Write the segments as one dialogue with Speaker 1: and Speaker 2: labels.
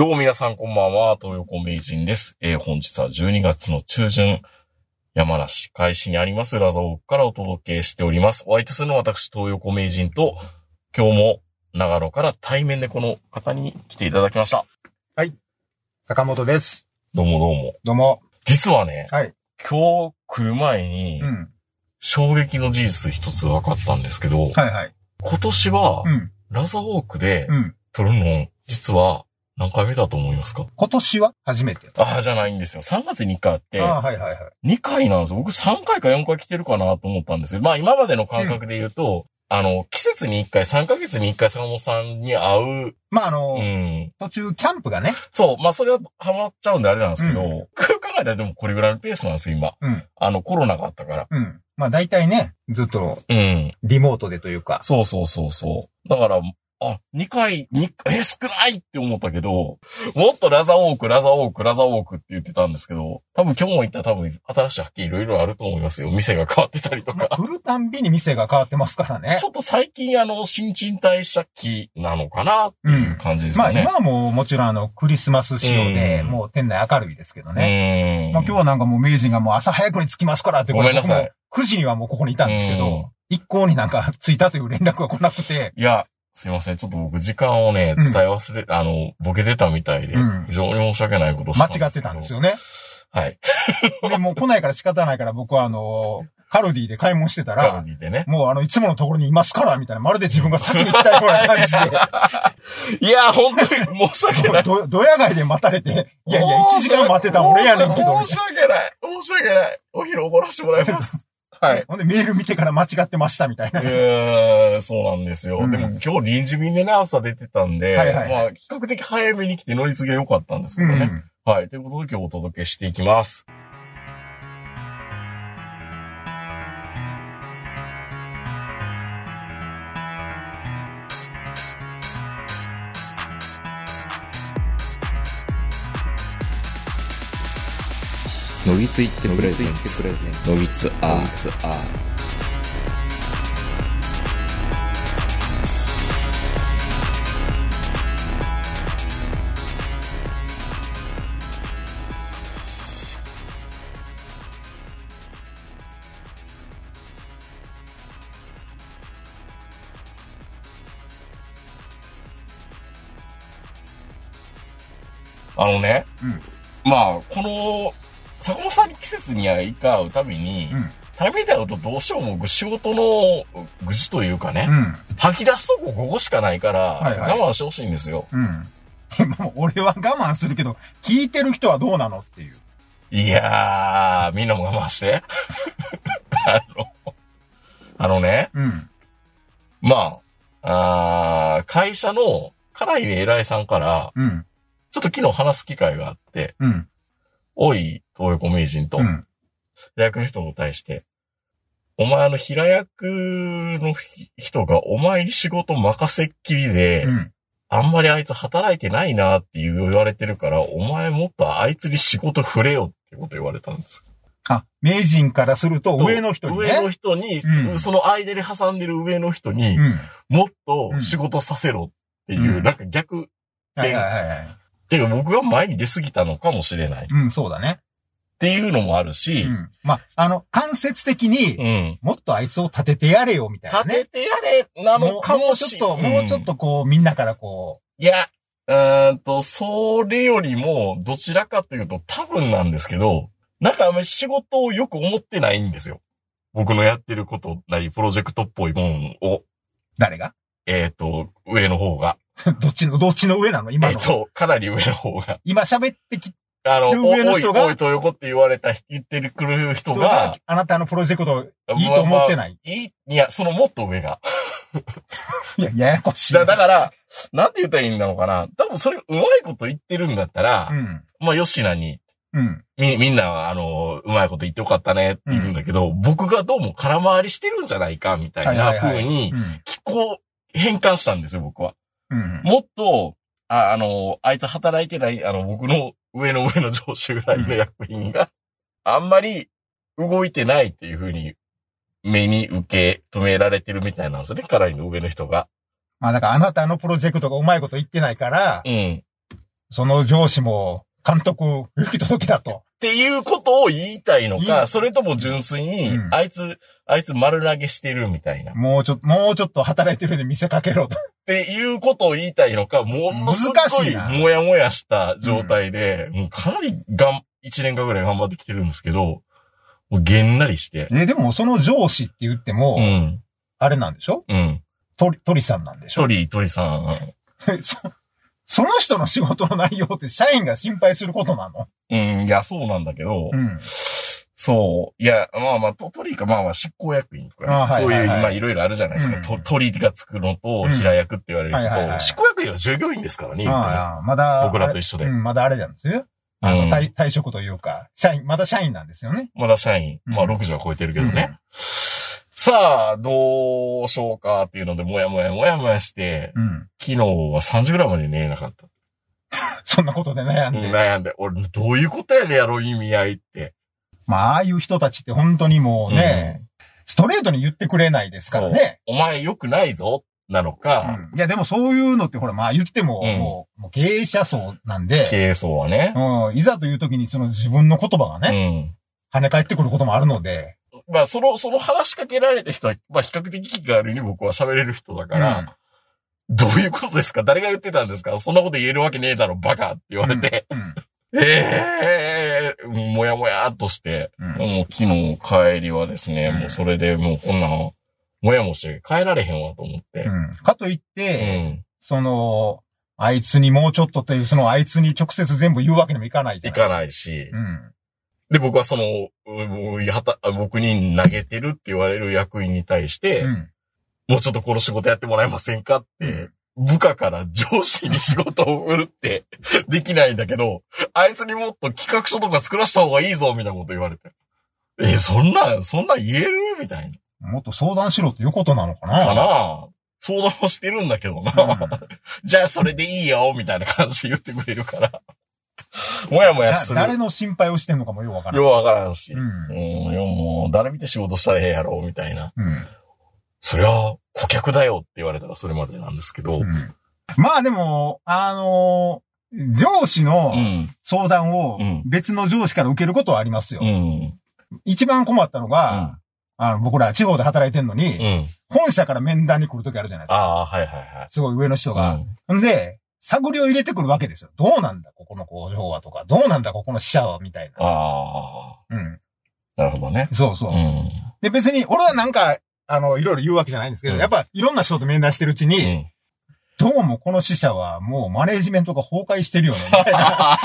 Speaker 1: どうも皆さんこんばんは、東横名人です。えー本日は12月の中旬、山梨海市にありますラザオークからお届けしております。お相手するのは私、東横名人と、今日も長野から対面でこの方に来ていただきました。
Speaker 2: 坂本です。
Speaker 1: どうもどうも。
Speaker 2: どうも。
Speaker 1: 実はね、
Speaker 2: はい。
Speaker 1: 今日来る前に
Speaker 2: う、ん。
Speaker 1: 衝撃の事実一つ分かったんですけど、
Speaker 2: はいはい。
Speaker 1: 今年は
Speaker 2: う、ん。
Speaker 1: ラザオークで
Speaker 2: うん。
Speaker 1: 撮るの、実は何回目だと思いますか？
Speaker 2: 今年は初めて。
Speaker 1: ああ、じゃないんですよ。3月に1回あって、
Speaker 2: ああ、はいはいはい。
Speaker 1: 2回なんですよ。僕3回か4回来てるかなと思ったんですよ。まあ今までの感覚で言うと、あの、季節に1回、3ヶ月に1回坂本さんに会う。
Speaker 2: まあ、あの、
Speaker 1: うん。
Speaker 2: 途中キャンプがね。
Speaker 1: そう。まあそれはハマっちゃうんであれなんですけど、
Speaker 2: う
Speaker 1: 空考えたらでもこれぐらいのペースなんですよ、今。
Speaker 2: うん。
Speaker 1: あの、コロナがあったから。
Speaker 2: うん。まあ、大体ね、ずっと
Speaker 1: うん。
Speaker 2: リモートでというか。
Speaker 1: そうそうそうそう。だから、あ、2回、にえ、少ないって思ったけど、もっとラザオーク、ラザオーク、ラザオークって言ってたんですけど、多分今日も行ったら多分新しい発見いろいろあると思いますよ。店が変わってたりとか。
Speaker 2: まあ、来るたんびに店が変わってますからね
Speaker 1: ち。ょっと最近あの、新陳代謝期なのかなっていう感じです
Speaker 2: まあ、
Speaker 1: よね。
Speaker 2: 今はもうもちろんあの、クリスマス仕様で、
Speaker 1: うん
Speaker 2: もう店内明るいですけどね。
Speaker 1: うん。
Speaker 2: まあ、今日はなんかもう名人がもう朝早くに着きますからって
Speaker 1: ごめんなさい
Speaker 2: 僕も9時にはもうここにいたんですけ
Speaker 1: うん
Speaker 2: ど、一向になんか着いたという連絡が来なくて、
Speaker 1: いや、すいません。ちょっと僕時間をね、
Speaker 2: うん
Speaker 1: 伝え忘れ、あの、ボケてたみたいで、
Speaker 2: うん
Speaker 1: 非常に申し訳ないことをした
Speaker 2: 間違ってたんです。よね。
Speaker 1: はい。
Speaker 2: で、もう来ないから仕方ないから僕はあの、カルディで買い物してた
Speaker 1: カル
Speaker 2: ら、
Speaker 1: ディでね。
Speaker 2: もうあの、いつものところにいますから、みたいな、まるで自分が先に来たような感じ
Speaker 1: いや、本当に申し訳な
Speaker 2: で、
Speaker 1: い。
Speaker 2: ど、どや街で待たれて、いやいや、1時間待ってたん俺やねんけど、み
Speaker 1: 申し訳ない。申し訳ない。お昼おごらせてもらいます。は。
Speaker 2: ないほんで、メール見てから間違ってました、みたいな。
Speaker 1: えー、そうなんですよ。
Speaker 2: うん
Speaker 1: でも今日臨時便でね、朝出てたんで、
Speaker 2: はいはいはい
Speaker 1: まあ、比較的早めに来て乗り継ぎが良かったんですけ
Speaker 2: う
Speaker 1: どね。
Speaker 2: ん。
Speaker 1: はい。ということで今日お届けしていきます。
Speaker 3: のぎついってプレゼンツ。のぎつアー。ツア
Speaker 1: あのね、
Speaker 2: うん。
Speaker 1: まあ、この、坂本さんに季節に行か会うたびに、
Speaker 2: うん。
Speaker 1: 対面で会うとどうしても僕仕事の愚痴というかね、
Speaker 2: うん。
Speaker 1: 吐き出すとこここしかないから、
Speaker 2: はいはい
Speaker 1: 我慢してほしいんですよ。
Speaker 2: うん。俺は我慢するけど、聞いてる人はどうなのっていう。
Speaker 1: いやー、みんなも我慢して。あの、あのね、
Speaker 2: うん。
Speaker 1: まあ、あー会社のかなり偉いさんから、
Speaker 2: うん。
Speaker 1: ちょっと昨日話す機会があって、
Speaker 2: うん。
Speaker 1: おい、東横名人と、
Speaker 2: うん。
Speaker 1: 平役の人に対して、お前あの平役の人がお前に仕事任せっきりで、
Speaker 2: うん。
Speaker 1: あんまりあいつ働いてないなって言われてるから、お前もっとあいつに仕事振れよってこと言われたんです。
Speaker 2: あ、名人からすると上の人にね。
Speaker 1: 上の人に、
Speaker 2: うん
Speaker 1: その間に挟んでる上の人に、
Speaker 2: うん。
Speaker 1: もっと仕事させろっていう、
Speaker 2: うん
Speaker 1: なんか逆、
Speaker 2: はいはいはいはい。
Speaker 1: ていうか僕が前に出過ぎたのかもしれないっ
Speaker 2: うん、そうだね。
Speaker 1: ていうのもある
Speaker 2: う
Speaker 1: し、
Speaker 2: ん。まあ、あの、間接的に、
Speaker 1: うん。
Speaker 2: もっとあいつを立ててやれよ、みたいな
Speaker 1: 立
Speaker 2: ね。
Speaker 1: ててやれなのかもし
Speaker 2: もうちょっと、もうちょっとこう、みんなからこ
Speaker 1: いや、うーんと、それよりも、どちらかというと多分なんですけど、なんかあんまり仕事をよく思ってないんですよ。僕のやってることなり、プロジェクトっぽいもんを、
Speaker 2: う、誰が？
Speaker 1: えっ、と、上の方が。
Speaker 2: どっちの、どっちの上なの？今の。
Speaker 1: えっ、と、かなり上の方が。
Speaker 2: 今喋ってき
Speaker 1: あの、おおい、
Speaker 2: 上の人が
Speaker 1: おいと横って言われた、言ってくる人
Speaker 2: 人
Speaker 1: が
Speaker 2: が、、あなたのプロジェクトいいと思ってない。
Speaker 1: いい、いや、そのもっと上が。
Speaker 2: いや、ややこしい。
Speaker 1: だだから、なんて言ったらいいんだろうかな。多分それ、うまいこと言ってるんだったら、
Speaker 2: うん。
Speaker 1: まあ、吉野に、
Speaker 2: うん。
Speaker 1: み、みんなは、あの、うまいこと言ってよかったねって言うんだけど、僕がどうも空回りしてるんじゃないか、みたいな風に
Speaker 2: う、ん。
Speaker 1: 気候変換したんですよ、僕は。
Speaker 2: うん。
Speaker 1: もっと、あ、あの、あいつ働いてない、あの、僕の上の上の上司ぐらいの役員が、あんまり動いてないっていう風に、目に受け止められてるみたいなんですね、かなりの上の人が。
Speaker 2: まあだからあなたのプロジェクトがうまいこと言ってないから、
Speaker 1: うん。
Speaker 2: その上司も監督行き届きだと。
Speaker 1: っていうことを言いたいのか、それとも純粋に、
Speaker 2: うん
Speaker 1: あいつ、あいつ丸投げしてるみたいな。っ
Speaker 2: もうちょっと、もうちょっと働いてるように見せかけろと。
Speaker 1: ていうことを言いたいのか、ものすごい
Speaker 2: 難しいな
Speaker 1: もやもやした状態で、もうかなりがん、一年間ぐらい頑張ってきてるんですけど、もうげんなりして。
Speaker 2: え、でもその上司って言っても、
Speaker 1: うん。
Speaker 2: あれなんでしょ？
Speaker 1: うん。
Speaker 2: 鳥、鳥さんなんでしょ？
Speaker 1: 鳥、鳥さん。
Speaker 2: そ、その人の仕事の内容って社員が心配することなの？
Speaker 1: うん、いや、そうなんだけど、
Speaker 2: うん。
Speaker 1: そう。いや、まあまあ、と鳥か、まあまあ、執行役員とかね、そういう、
Speaker 2: はいはい
Speaker 1: まあ、いろいろあるじゃないですか。
Speaker 2: うん
Speaker 1: と鳥がつくのと、
Speaker 2: うん
Speaker 1: 平役って言われるけど、
Speaker 2: はいはいはい
Speaker 1: 執行役員は従業員ですからね、
Speaker 2: ああ、まだ、
Speaker 1: 僕らと一緒で
Speaker 2: うん、まだあれなんですよ。あの、
Speaker 1: うん
Speaker 2: 退退職というか、社員、まだ社員なんですよね。
Speaker 1: まだ社員、まあ
Speaker 2: うん
Speaker 1: 60は超えてるけどね。さあ、どうしようかっていうので、もやもやもやもやして、
Speaker 2: うん。うん。
Speaker 1: 昨日は3時ぐらいまで寝れなかった。
Speaker 2: そんなことで悩んで。
Speaker 1: 悩んで、俺、どういうことやねやろ、意味合いって。
Speaker 2: まあ、ああいう人たちって本当にもうね、ストレートに言ってくれないですからね。
Speaker 1: お前良くないぞ、なのか、
Speaker 2: うんいや、でもそういうのってほら、まあ言っても、
Speaker 1: うん
Speaker 2: もう、経営者層なんで、
Speaker 1: 経営層はね。
Speaker 2: うん、いざという時にその自分の言葉が
Speaker 1: う
Speaker 2: ね、
Speaker 1: ん。
Speaker 2: 跳ね返ってくることもあるので、
Speaker 1: まあ、その、その話しかけられた人は、まあ、比較的気軽に僕は喋れる人だから、どういうことですか？誰が言ってたんですか？そんなこと言えるわけねえだろ、バカって言われて、
Speaker 2: うん、うん。
Speaker 1: ええもやもやっとして、
Speaker 2: うん。
Speaker 1: もう昨日帰りはですね、
Speaker 2: うん。
Speaker 1: もうそれでもうこんなの、もやもして帰られへんわと思って。
Speaker 2: うん。かといっ
Speaker 1: う
Speaker 2: て、
Speaker 1: ん。
Speaker 2: その、あいつにもうちょっとという、そのあいつに直接全部言うわけにもいかないじゃない
Speaker 1: 行かないし。
Speaker 2: う。ん。
Speaker 1: で、僕はその、僕に投げてるって言われる役員に対して、
Speaker 2: うん。
Speaker 1: もうちょっとこの仕事やってもらえませんかって、
Speaker 2: うん
Speaker 1: 部下から上司に仕事を売るって できないんだけど、あいつにもっと企画書とか作らせた方がいいぞ、みたいなこと言われて。え、そんな、そんな言えるみたい
Speaker 2: もっと相談しろっていうことなのかな
Speaker 1: な。かな相談はしてるんだけどな。じゃあそれでいいよ、みたいな感じで言ってくれるから。もやもや
Speaker 2: だ
Speaker 1: する。
Speaker 2: 誰の心配をしてんのかもよくわからない。
Speaker 1: ようわからんし。
Speaker 2: う
Speaker 1: うん、
Speaker 2: ん。
Speaker 1: いやもう、誰見て仕事したらええやろ、みたいな。
Speaker 2: うん。
Speaker 1: そりゃ、顧客だよって言われたらそれまでなんですけど。
Speaker 2: うんまあでも、あのー上司の
Speaker 1: うん。
Speaker 2: 相談を
Speaker 1: うん
Speaker 2: 別の上司から受けることはありますよ。
Speaker 1: うん。
Speaker 2: 一番困ったのが、あの僕ら地方で働いてんのに、
Speaker 1: うん。
Speaker 2: 本社から面談に来るときあるじゃないですか。
Speaker 1: ああ、はいはいはい。
Speaker 2: すごい上の人が。
Speaker 1: うん
Speaker 2: で、探りを入れてくるわけですよ。どうなんだ、ここの工場はとか、どうなんだ、ここの支社は、みたいな。
Speaker 1: ああ、
Speaker 2: うん。
Speaker 1: なるほどね。
Speaker 2: そうそうう。
Speaker 1: ん。
Speaker 2: で、別に、俺はなんか、あの、いろいろ言うわけじゃないんですけど、
Speaker 1: うん
Speaker 2: やっぱ、いろんな人と面談してるうちに、
Speaker 1: うん。
Speaker 2: どうもこの支社はもうマネージメントが崩壊してるよね、みたいな。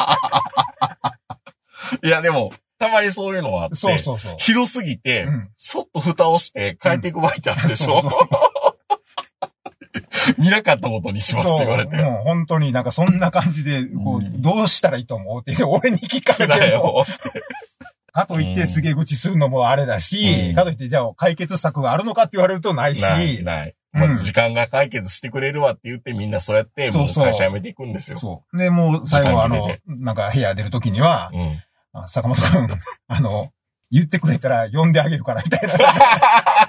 Speaker 1: いや、でも、たまにそういうのはあって、
Speaker 2: そうそうそう。
Speaker 1: ひどすぎて、
Speaker 2: うん
Speaker 1: そっと蓋をして帰っていく場合ってあるでしょ、
Speaker 2: そう
Speaker 1: 見なかったことにしますって言われて。
Speaker 2: そうもう本当になんかそんな感じで、こう、
Speaker 1: うん
Speaker 2: どうしたらいいと思うって、俺に聞かれ
Speaker 1: だ
Speaker 2: ても、
Speaker 1: よ。
Speaker 2: かといってすげえ口するのもあれだし、
Speaker 1: うん
Speaker 2: かといってじゃあ解決策があるのかって言われるとないし、
Speaker 1: ない、ない。
Speaker 2: うん
Speaker 1: まあ、時間が解決してくれるわって言ってみんなそうやって、もう
Speaker 2: そうそう
Speaker 1: 会社辞めていくんですよ。
Speaker 2: そう。で、もう最後あのなんか部屋出るときには、坂本くん、あの、言ってくれたら呼んであげるからみたいな。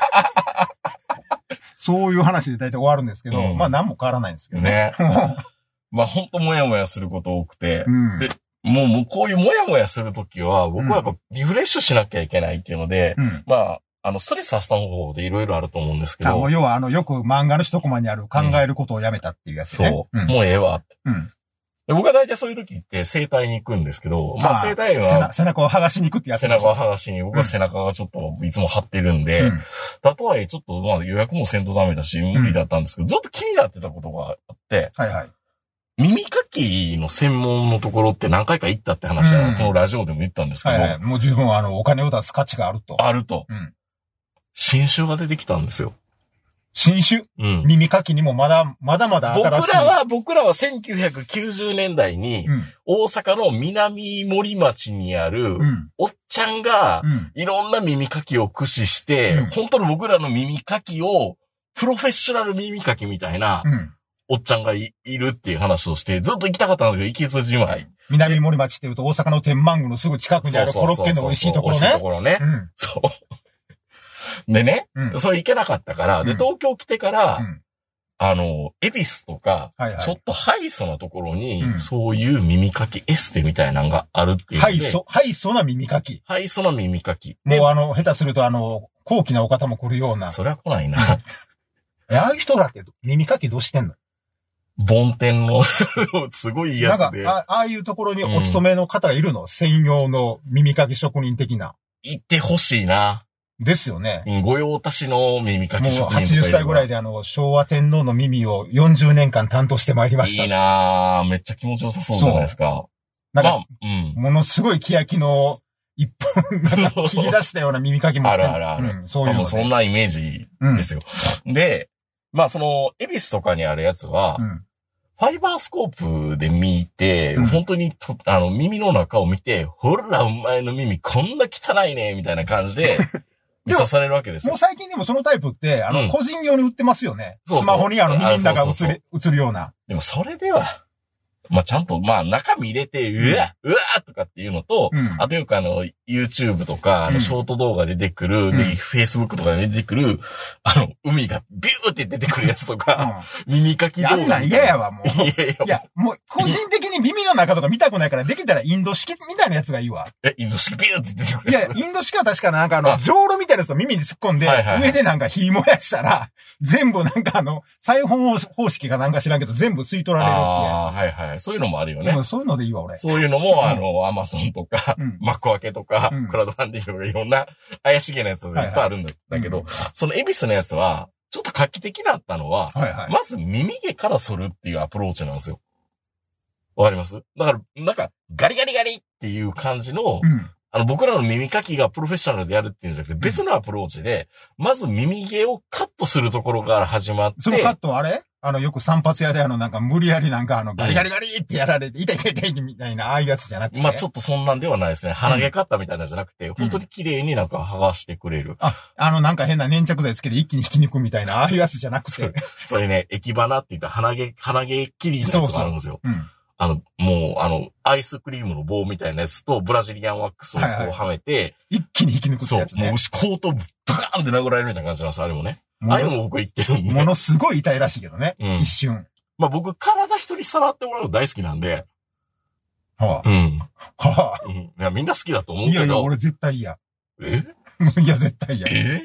Speaker 2: そういう話で大体終わるんですけど、
Speaker 1: うん
Speaker 2: まあ何も変わらないんですけど
Speaker 1: ね。
Speaker 2: も
Speaker 1: まあ、ほんともやもやすること多くて
Speaker 2: う、うん。
Speaker 1: でもう、もうこういうもやもやするときは、僕はやっぱリフレッシュしなきゃいけないっていうので、
Speaker 2: うん。
Speaker 1: まあ、あの、ストレス発散方法でいろいろあると思うんですけ
Speaker 2: あ、
Speaker 1: ど
Speaker 2: 要はあの、よく漫画の一コマにある考えることをやめたっていうやつね。
Speaker 1: そう、
Speaker 2: ん。
Speaker 1: もうええわ。
Speaker 2: うん。
Speaker 1: で僕は大体そういう時って整体に行くんですけど、まあ
Speaker 2: あ
Speaker 1: 整体
Speaker 2: 背
Speaker 1: は
Speaker 2: 中背中を剥がしに行くってやつ
Speaker 1: 背中を剥がしに、僕は背中がちょっといつも張ってるんで、
Speaker 2: うん。
Speaker 1: たとはいえちょっとまあ予約もせんとダメだし、無理だったんですけど、ずっと気になってたことがあって、
Speaker 2: はいはい。
Speaker 1: 耳かきの専門のところって何回か行ったって話は、
Speaker 2: うん
Speaker 1: このラジオでも言ったんですけど、
Speaker 2: はいはい。もう十分あの、お金を出す価値があると。
Speaker 1: あると、
Speaker 2: うん。
Speaker 1: 新種が出てきたんですよ。
Speaker 2: 新種
Speaker 1: うん。
Speaker 2: 耳かきにもまだ、まだまだ
Speaker 1: 僕
Speaker 2: 新しい。
Speaker 1: らは、僕らは1990年代に、
Speaker 2: うん。
Speaker 1: 大阪の南森町にある
Speaker 2: う、ん。
Speaker 1: おっちゃんが
Speaker 2: う、ん。
Speaker 1: いろんな耳かきを駆使して、
Speaker 2: うん
Speaker 1: 本当に僕らの耳かきを、プロフェッショナル耳かきみたいな、
Speaker 2: うん。
Speaker 1: おっちゃんがいいるっていう話をして、ずっと行きたかったんだけど、行きずじまい。
Speaker 2: 南森町っていうと大阪の天満宮のすぐ近くにあるコロッケの美味しいところね
Speaker 1: 美味しいと。ころね
Speaker 2: う。ん。
Speaker 1: そう。でね、
Speaker 2: うん。
Speaker 1: それ行けなかったから、で、
Speaker 2: うん
Speaker 1: 東京来てから、
Speaker 2: うん
Speaker 1: あの、恵比寿とか、
Speaker 2: はいはい
Speaker 1: ちょっとハイソなところに、
Speaker 2: うん
Speaker 1: そういう耳かきエステみたいなのがあるっていう
Speaker 2: ハイソ、ハイソな耳かき？
Speaker 1: ハイソな耳かき。で
Speaker 2: もうあの、下手するとあの、高貴なお方も来るような。
Speaker 1: そりゃ来ないな。
Speaker 2: えああいう人だって耳かきどうしてんの？
Speaker 1: 梵天の、すごいいい
Speaker 2: なんか
Speaker 1: やつで、
Speaker 2: あ、ああいうところにお勤めの方がいるの、専用の耳かき職人的な。
Speaker 1: 行ってほしいな。
Speaker 2: ですよね。
Speaker 1: うん御用達の耳か
Speaker 2: もう
Speaker 1: き職人とか
Speaker 2: 80歳ぐらい
Speaker 1: で。
Speaker 2: であの、昭和天皇の耳を40年間担当してまいりました。
Speaker 1: いいなぁ。めっちゃ気持ちよさそうじゃないですか。
Speaker 2: なんか、
Speaker 1: まあ、うん。
Speaker 2: ものすごい欅の一本、なんか切り出したような耳かきも
Speaker 1: あるあるある
Speaker 2: うん、そういうの
Speaker 1: そんなイメージですよ。で、まあその、恵比寿とかにあるやつは、
Speaker 2: うん。
Speaker 1: ファイバースコープで見て、
Speaker 2: うん
Speaker 1: 本当にと、あの、耳の中を見て、ほら、お前の耳こんな汚いね、みたいな感じで、見さされるわけですよ
Speaker 2: もう。最近でもそのタイプって、あの、
Speaker 1: うん
Speaker 2: 個人用に売ってますよね。スマホにあの耳の中
Speaker 1: あそうそう
Speaker 2: 映る、映るような。
Speaker 1: でもそれでは、まあちゃんと、まあ中身入れて、うわ、うわとかっていうのと、
Speaker 2: うん。
Speaker 1: あとよくあの、YouTube とか、あ
Speaker 2: うん
Speaker 1: の、ショート動画で出てくる、
Speaker 2: うん
Speaker 1: で、Facebook とかで出てくる、あの、海がビューって出てくるやつとか、耳かき動画
Speaker 2: やんなん嫌やわ、もう。
Speaker 1: いやいや、
Speaker 2: いや、もう、個人的に耳の中とか見たくないから、できたらインド式みたいなやつがいいわ。
Speaker 1: え、インド式ビューって出てくる
Speaker 2: いや
Speaker 1: やつ。、
Speaker 2: インド式は確かなんかあの、
Speaker 1: あ
Speaker 2: じょうろみたいなやつを耳に突っ込んで、
Speaker 1: はいはいはい
Speaker 2: 上でなんか火燃やしたら、全部なんかあの、裁縫方式かなんか知らんけど、全部吸い取られるって
Speaker 1: ああー、はいはい。そういうのもあるよね
Speaker 2: そういうのでいいわ、俺。
Speaker 1: そういうのも、
Speaker 2: うん
Speaker 1: あの、アマゾンとか、
Speaker 2: うん。
Speaker 1: マクアケとか、
Speaker 2: うん
Speaker 1: クラウドファンディングとかいろんな怪しげなやつがいっぱいあるんだ,、だけど、
Speaker 2: うん
Speaker 1: そのエビスのやつは、ちょっと画期的だったのは、
Speaker 2: はいはい。
Speaker 1: まず耳毛から剃るっていうアプローチなんですよ。わかります？だから、なんか、ガリガリガリっていう感じの、
Speaker 2: うん。
Speaker 1: あの、僕らの耳かきがプロフェッショナルでやるっていうんじゃなくて、別のアプローチで、まず耳毛をカットするところから始まって、
Speaker 2: そのカットはあれ？あの、よく散髪屋であの、なんか無理やりなんかあの、ガリガリガリってやられて、痛い痛い痛いみたいな、ああいうやつじゃなくて。
Speaker 1: まあちょっとそんなんではないですね。鼻毛カッターみたいなんじゃなくて、本当に綺麗になんか剥がしてくれる。
Speaker 2: あ、あの、なんか変な粘着剤つけて一気に引き抜くみたいな、ああいうやつじゃなく
Speaker 1: そう
Speaker 2: て。
Speaker 1: それね、液花って言った鼻毛、鼻毛切りのやつがあるんですよ。
Speaker 2: うん。
Speaker 1: あの、もう、あの、アイスクリームの棒みたいなやつと、ブラジリアンワックスをこう
Speaker 2: はいはい
Speaker 1: はめて、
Speaker 2: 一気に引き抜くって
Speaker 1: そう
Speaker 2: やつ、ね
Speaker 1: もう。牛コートブカーンって殴られるみたいな感じなんです、あれもね。ああいうの
Speaker 2: も
Speaker 1: も僕言ってるんで。
Speaker 2: ものすごい痛いらしいけどね。
Speaker 1: うん
Speaker 2: 一瞬。
Speaker 1: まあ僕、体一人さらってもらうの大好きなんで、
Speaker 2: は
Speaker 1: うん。
Speaker 2: あ、はあ。
Speaker 1: うん。いや、みんな好きだと思う
Speaker 2: いやいや、
Speaker 1: けど。
Speaker 2: 俺絶対嫌。
Speaker 1: え？
Speaker 2: いや、絶対嫌。
Speaker 1: え？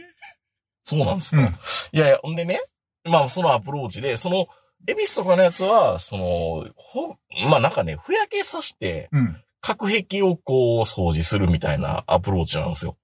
Speaker 1: そうなんですか、
Speaker 2: うん
Speaker 1: いやいや、ほんでね、まあそのアプローチで、その、エビスとかのやつは、その、ほ、まあなんかね、ふやけさして、
Speaker 2: うん。
Speaker 1: 隔壁をこう掃除するみたいなアプローチなんですよ。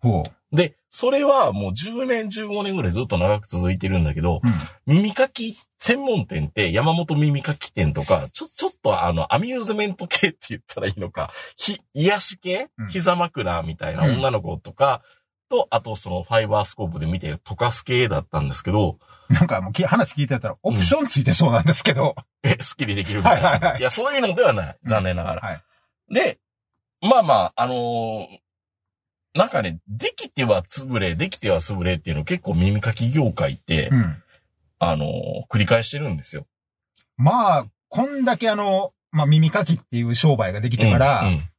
Speaker 2: ほう。
Speaker 1: で、それはもう10年、15年ぐらいずっと長く続いてるんだけど、
Speaker 2: うん。
Speaker 1: 耳かき専門店って山本耳かき店とか、ちょ、ちょっとあの、アミューズメント系って言ったらいいのか、ひ、癒し系？
Speaker 2: うん
Speaker 1: 膝枕みたいな女の子とか、と、あとそのファイバースコープで見て溶かす系だったんですけど、
Speaker 2: なんかもうき話聞いてたら、オプションついてそうなんですけど。
Speaker 1: え、スッキリできるみたいな。
Speaker 2: はいはいはい
Speaker 1: や、そういうのではない。残念ながら。
Speaker 2: はい。
Speaker 1: で、まあまあ、あのーなんかね、できては潰れ、できては潰れっていうのを結構耳かき業界って、
Speaker 2: うん。
Speaker 1: あのー繰り返してるんですよ。
Speaker 2: まあ、こんだけあの、まあ耳かきっていう商売ができてから、
Speaker 1: うんうん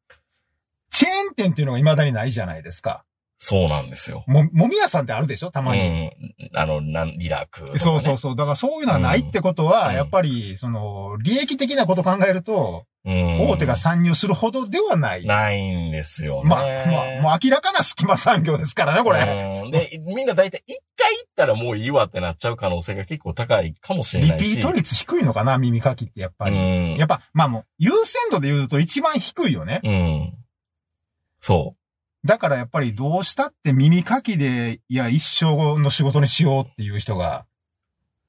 Speaker 2: チェーン店っていうのが未だにないじゃないですか。
Speaker 1: そうなんですよ。
Speaker 2: も、もみ屋さんってあるでしょ？たまに。
Speaker 1: うん。あの、なん、リラク、ね。
Speaker 2: そうそうそう。だからそういうのはないってことは、
Speaker 1: うん
Speaker 2: やっぱり、その、利益的なこと考えると、
Speaker 1: うん。
Speaker 2: 大手が参入するほどではない。
Speaker 1: ないんですよね。
Speaker 2: まあ、まあ、もう明らかな隙間産業ですからね、これ。
Speaker 1: うんで、みんな大体一回行ったらもういいわってなっちゃう可能性が結構高いかもしれ
Speaker 2: リ
Speaker 1: ないし。
Speaker 2: ピート率低いのかな、耳かきってやっぱり。
Speaker 1: うん。
Speaker 2: やっぱ、まあもう、優先度で言うと一番低いよね。
Speaker 1: うん。そ
Speaker 2: だからやっぱりどうしたって耳かきで、いや、一生の仕事にしようっていう人が、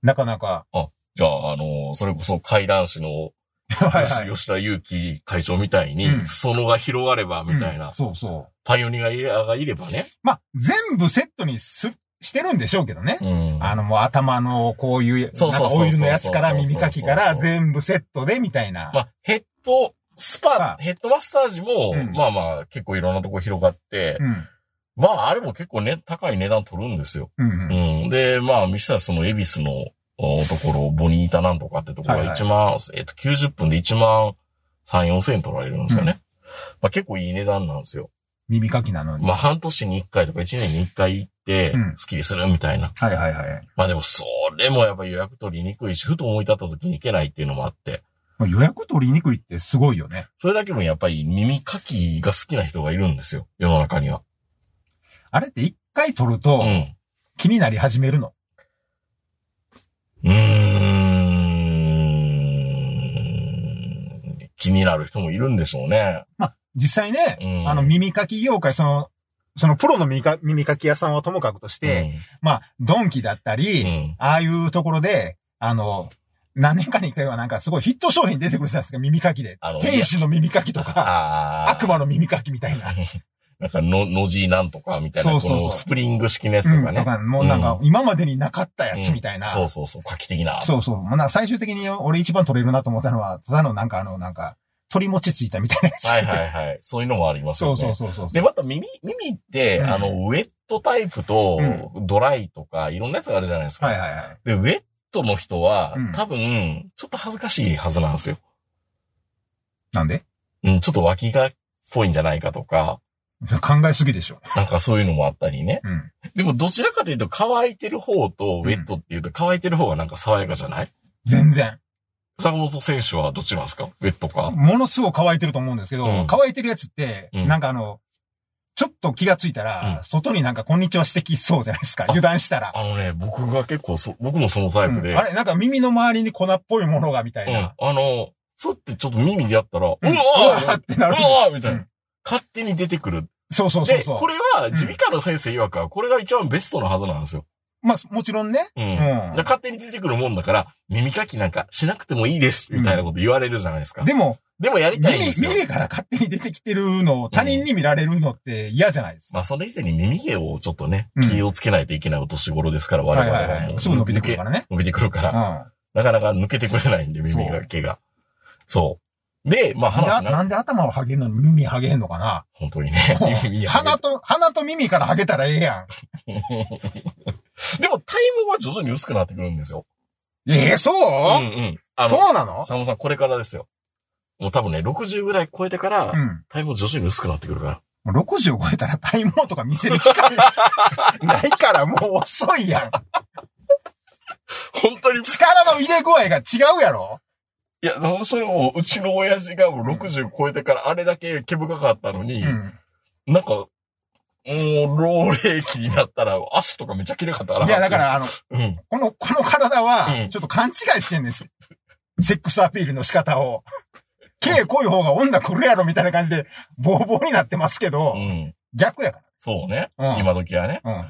Speaker 2: なかなか、
Speaker 1: う。じゃあ、あの、それこそ怪談師の
Speaker 2: はいはい。
Speaker 1: 吉田祐樹会長みたいに、
Speaker 2: うん
Speaker 1: 裾野が広がればみたいな、
Speaker 2: うんそうそう。
Speaker 1: パイオニアがいればね。
Speaker 2: まあ、全部セットにす、してるんでしょうけどね。
Speaker 1: うん。
Speaker 2: あの、もう頭のこういう、
Speaker 1: そうそうそう
Speaker 2: オイルのやつから耳かきから全部セットでみたいな。
Speaker 1: まあ、ヘッド、スパ
Speaker 2: まあ、
Speaker 1: ヘッドマッサージも、
Speaker 2: うん
Speaker 1: まあまあ、結構いろんなとこ広がって、
Speaker 2: うん。
Speaker 1: まあ、あれも結構ね、高い値段取るんですよ。
Speaker 2: うん
Speaker 1: う
Speaker 2: うん。
Speaker 1: ん。で、まあ、見せたらその恵比寿のおところ、ボニータなんとかってところが
Speaker 2: はいはい
Speaker 1: 1万、えっと、90分で1万3、4千円取られるんですよね。まあ、結構いい値段なんですよ。
Speaker 2: 耳かきなのに。
Speaker 1: まあ、半年に1回とか1年に1回行って、て
Speaker 2: うん、
Speaker 1: 好きにするみたいな。
Speaker 2: はいはいはい。
Speaker 1: まあでも、それもやっぱ予約取りにくいし、ふと思い立った時に行けないっていうのもあって、
Speaker 2: まあ予約取りにくいってすごいよね。
Speaker 1: それだけもやっぱり耳かきが好きな人がいるんですよ。世の中には。
Speaker 2: あれって一回取る
Speaker 1: う
Speaker 2: と
Speaker 1: ん。
Speaker 2: 気になり始めるの？
Speaker 1: うーん。気になる人もいるんでしょうね。
Speaker 2: まあ、実際ね、
Speaker 1: うん
Speaker 2: あの耳かき業界、その、そのプロの耳か耳かき屋さんはともかくとして、まあ、ドンキだったり、
Speaker 1: うん、うん。
Speaker 2: ああいうところで、あの、何年かに一回はなんかすごいヒット商品出てくるじゃないですか、耳かきで
Speaker 1: あの。
Speaker 2: 天使の耳かきとか。悪魔の耳かきみたいな。
Speaker 1: なんかの、のじなんとかみたいな、
Speaker 2: そうそうそう
Speaker 1: このスプリング式のやつ
Speaker 2: うん、
Speaker 1: とかね。
Speaker 2: とか、もうなんか
Speaker 1: う、
Speaker 2: 今までになかったやつみたいな。
Speaker 1: そうそうそう、画期的な。
Speaker 2: そうそう。まあ、最終的に俺一番取れるなと思ったのは、ただのなんかあの、なんか、鳥餅ついたみたいなやつ。
Speaker 1: はいはいはい。そういうのもありますよね。
Speaker 2: そうそうそうそう。
Speaker 1: で、また耳、耳って、
Speaker 2: うん
Speaker 1: あの、ウェットタイプと
Speaker 2: う、
Speaker 1: ドライとか、いろんなやつがあるじゃないですか。
Speaker 2: はいはいはい。
Speaker 1: で、ウェットの人は、
Speaker 2: うん
Speaker 1: 多分、ちょっと恥ずかしいはずなんですよ。
Speaker 2: なんで？
Speaker 1: うん、ちょっと脇がっぽいんじゃないかとか、
Speaker 2: 考えすぎでしょ。
Speaker 1: なんかそういうのもあったりね。
Speaker 2: うん。
Speaker 1: でも、どちらかというと、乾いてる方と、ウェットっていうと、乾いてる方がなんか爽やかじゃない？
Speaker 2: 全然。
Speaker 1: 坂本選手はどっちなんですか？ウェットか。
Speaker 2: ものすごく乾いてると思うんですけど、
Speaker 1: うん
Speaker 2: 乾いてるやつって、
Speaker 1: うん
Speaker 2: なんかあの、ちょっと気がついたら、
Speaker 1: うん
Speaker 2: 外になんかこんにちはしてきそうじゃないですか。油断したら。
Speaker 1: あのね、僕が結構そ、僕もそのタイプで。
Speaker 2: うんあれなんか耳の周りに粉っぽいものがみたい
Speaker 1: うん。
Speaker 2: な。
Speaker 1: あの、そうってちょっと耳でやったら、うわ
Speaker 2: うん
Speaker 1: ー
Speaker 2: うわーってなる
Speaker 1: うわーみたいな。
Speaker 2: うん
Speaker 1: 勝手に出てくる。
Speaker 2: そうそうそう
Speaker 1: で、
Speaker 2: そう。
Speaker 1: これは、耳鼻科の先生曰くは、これが一番ベストなはずなんですよ。
Speaker 2: まあ、もちろんね。
Speaker 1: うん。
Speaker 2: うん
Speaker 1: で勝手に出てくるもんだから、耳かきなんかしなくてもいいです、みたいなこと言われるじゃないですか。
Speaker 2: でも、
Speaker 1: でもやりたいんで
Speaker 2: 耳、
Speaker 1: すよ。
Speaker 2: 耳から勝手に出てきてるのを他人に見られるのって嫌じゃないですか。
Speaker 1: まあ、それ以前に耳毛をちょっとね
Speaker 2: う、ん
Speaker 1: 気をつけないといけないお年頃ですから、我々
Speaker 2: はいはい
Speaker 1: はもう。
Speaker 2: はい。すぐ伸びてくるからね。
Speaker 1: 抜け。伸びてくるから、
Speaker 2: うん。
Speaker 1: なかなか抜けてくれないんで、耳が毛が。そう。で、まあ話
Speaker 2: な
Speaker 1: な、
Speaker 2: なんで頭をハゲんのに耳ハゲへんのかな？
Speaker 1: 本当にね。耳が
Speaker 2: 鼻と、鼻と耳からハゲたらええや
Speaker 1: でも、タイムは徐々に薄くなってくるんですよ。
Speaker 2: ん。ええそう、
Speaker 1: うんうん。あの、
Speaker 2: そうなの？
Speaker 1: 佐野さん、これからですよ。もう多分ね、60ぐらい超えてから、
Speaker 2: うん。
Speaker 1: タイム徐々に薄くなってくるから。
Speaker 2: 60を超えたら体毛とか見せる機会 ないからもう遅いやん。
Speaker 1: 本当に、
Speaker 2: 力の入れ具合が違うやろ？
Speaker 1: いや、それも、うちの親父がもう60超えてからあれだけ毛深かったのに、
Speaker 2: うん。
Speaker 1: なんか、もう、老齢期になったら、足とかめっちゃ綺麗かったから。
Speaker 2: いや、だか、ら、あの、
Speaker 1: うん。
Speaker 2: この、この体
Speaker 1: う
Speaker 2: は
Speaker 1: ん、
Speaker 2: ちょっと勘違いしてんです。セックスアピールの仕方を。毛濃い方が女来るやろみたいな感じで、ボーボーになってますけど、
Speaker 1: うん。
Speaker 2: 逆やか
Speaker 1: そうね。
Speaker 2: うん
Speaker 1: 今時はね。
Speaker 2: ら。うん。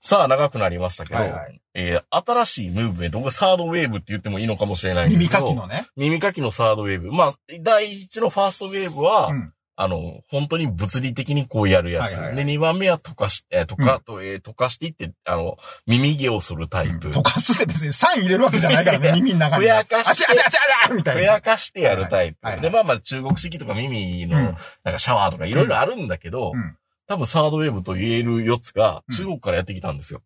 Speaker 1: さあ、長くなりましたけど、
Speaker 2: はいはい
Speaker 1: えー新しいムーブメント、これサードウェーブって言ってもいいのかもしれないんです
Speaker 2: 耳
Speaker 1: けど。
Speaker 2: かきのね。
Speaker 1: 耳かきのサードウェーブ。まあ、第一のファーストウェーブは、
Speaker 2: うん。
Speaker 1: あの、本当に物理的にこうやるやつ。
Speaker 2: はいはいはい
Speaker 1: で、二番目は溶かし、えー、溶か、と、えー溶かしていって、あの、耳毛をするタイプ。
Speaker 2: 溶かすって別に酸入れるわけじゃないからね、耳の中に。
Speaker 1: ふやかして
Speaker 2: あちゃちゃちゃちゃみたいな。
Speaker 1: ふやかしてやるタイプ。
Speaker 2: はいはいはい
Speaker 1: で、まあまあ中国式とか耳の、
Speaker 2: うん
Speaker 1: なんかシャワーとかいろいろあるんだけど、
Speaker 2: うん
Speaker 1: 多分サードウェーブと言える4つが
Speaker 2: うん
Speaker 1: 中国からやってきたんですよ。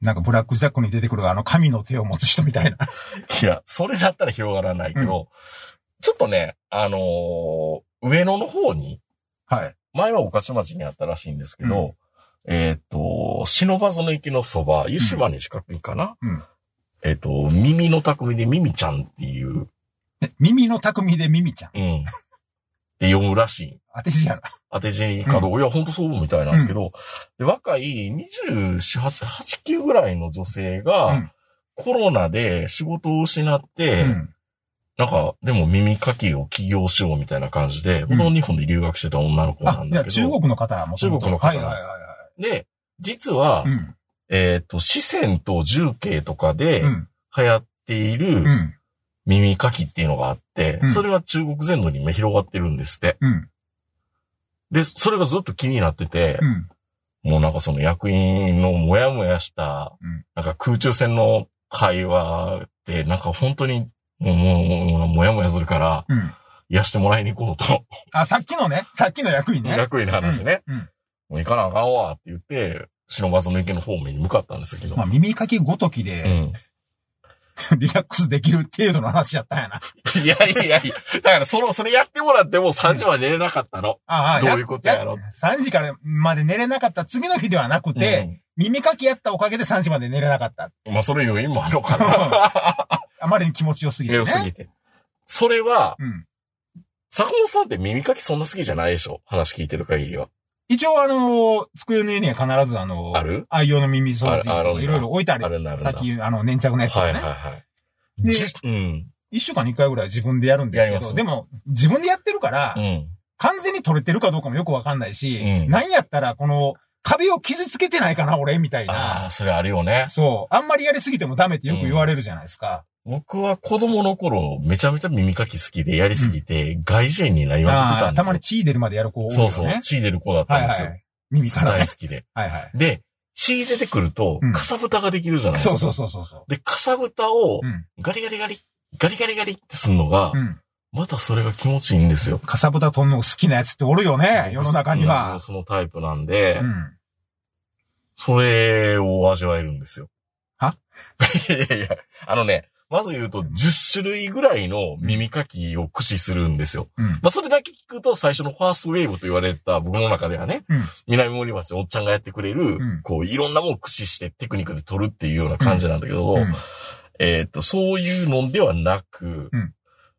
Speaker 2: なんかブラックジャックに出てくるあの神の手を持つ人みたいな。
Speaker 1: いや、それだったら広がらないけど、ちょっとね、あのー上野の方に、
Speaker 2: はい。
Speaker 1: 前は御徒町にあったらしいんですけど、えっ、と、忍ばずの池のそば、湯島に近くにかな、
Speaker 2: うん
Speaker 1: えっ、と、耳の匠でミミちゃんっていう、
Speaker 2: え耳の匠で耳ちゃん？
Speaker 1: うん。って読むらしい。
Speaker 2: 当て字やな。
Speaker 1: 当て字にかどう、いや、ほんとそうみたいなんですけど、で若い24、8、8、9ぐらいの女性が、
Speaker 2: うん
Speaker 1: コロナで仕事を失って、
Speaker 2: うん。
Speaker 1: なんか、でも耳かきを起業しようみたいな感じで、
Speaker 2: ん
Speaker 1: 僕の日本で留学してた女の子なんだけど、
Speaker 2: 中国の方も
Speaker 1: 中国の方
Speaker 2: はい
Speaker 1: なんです
Speaker 2: はいはいは
Speaker 1: で、実は、
Speaker 2: い。うん。
Speaker 1: えっ、と、四川と重慶とかで
Speaker 2: うん。
Speaker 1: 流行っている
Speaker 2: うん。
Speaker 1: 耳かきっていうのがあって、
Speaker 2: うん
Speaker 1: それは中国全土に今広がってるんですって。
Speaker 2: うん。
Speaker 1: で、それがずっと気になってて、
Speaker 2: うん。
Speaker 1: もうなんかその役員のもやもやした、
Speaker 2: うん
Speaker 1: なんか空中戦の会話って、なんか本当に、もう、もやもやするから、
Speaker 2: うん。
Speaker 1: 癒してもらいに行こうと。
Speaker 2: あ、さっきのね、さっきの役員ね。
Speaker 1: 役員の話ね。
Speaker 2: うん。
Speaker 1: もう行かなあかんわって言って、忍ばずの池の方面に向かったんですけど。
Speaker 2: まあ、耳かきごとき
Speaker 1: う
Speaker 2: で、
Speaker 1: ん。
Speaker 2: リラックスできる程度の話やったんやな。
Speaker 1: いやいやいや、だからその、それやってもらっても3時まで寝れなかったの。
Speaker 2: ああ、
Speaker 1: どういうことやろ
Speaker 2: 3時からまで寝れなかった次の日ではなくて、耳かきやったおかげで3時まで寝れなかった。
Speaker 1: まあ、それ要因もあるのかな。
Speaker 2: あまりに気持ちよすぎて、ね。
Speaker 1: 良すぎて。それは、
Speaker 2: うん。
Speaker 1: 坂本さんって耳かきそんな好きじゃないでしょ？話聞いてる限りは。
Speaker 2: 一応あの、机の上には必ずあの、
Speaker 1: ある？
Speaker 2: 愛用の耳掃除とかいろいろ置いてある。
Speaker 1: あるんだある
Speaker 2: さっき、あの、粘着のやつをね。
Speaker 1: はいはいはい。
Speaker 2: で
Speaker 1: じうん。
Speaker 2: 一週間に一回ぐらい自分でやるんですけど、でも、自分でやってるから、
Speaker 1: うん。
Speaker 2: 完全に取れてるかどうかもよくわかんないし、
Speaker 1: うん
Speaker 2: 何やったらこの壁を傷つけてないかな、俺、みたい
Speaker 1: あ
Speaker 2: な。
Speaker 1: あ、それあるよね。
Speaker 2: そう。あんまりやりすぎてもダメってよく言われるじゃないですか。
Speaker 1: 僕は子供の頃、めちゃめちゃ耳かき好きでやりすぎて、外耳炎になりまくって
Speaker 2: あ
Speaker 1: たんですよ。
Speaker 2: あたまに血出るまでやる子ね。
Speaker 1: そうそう。血出る子だったんですよ。
Speaker 2: はいはい。耳からね。
Speaker 1: 大好きで。
Speaker 2: はいはい。
Speaker 1: で、血出てくると
Speaker 2: うん、
Speaker 1: かさぶたができるじゃないですか。
Speaker 2: そうそうそうそうそう。
Speaker 1: で、かさぶたを
Speaker 2: うん。
Speaker 1: ガリガリガリ、ガリガリガリってするのが
Speaker 2: う、ん。
Speaker 1: またそれが気持ちいいんですよ。
Speaker 2: かさぶた取んの好きなやつっておるよね、世の中に
Speaker 1: うん
Speaker 2: は。
Speaker 1: そのタイプなんで
Speaker 2: う、ん。
Speaker 1: それを味わえるんですよ。
Speaker 2: は？い
Speaker 1: やいやいや、あのね、まず言うと10種類ぐらいの耳かきを駆使するんですよ。
Speaker 2: うん。
Speaker 1: まあ、それだけ聞くと最初のファーストウェーブと言われた僕の中ではね、
Speaker 2: うん
Speaker 1: 南森町のおっちゃんがやってくれる、
Speaker 2: うん
Speaker 1: こう、いろんなものを駆使してテクニックで取るっていうような感じなんだけど、
Speaker 2: うん
Speaker 1: えっ、と、そういうのではなく、
Speaker 2: うん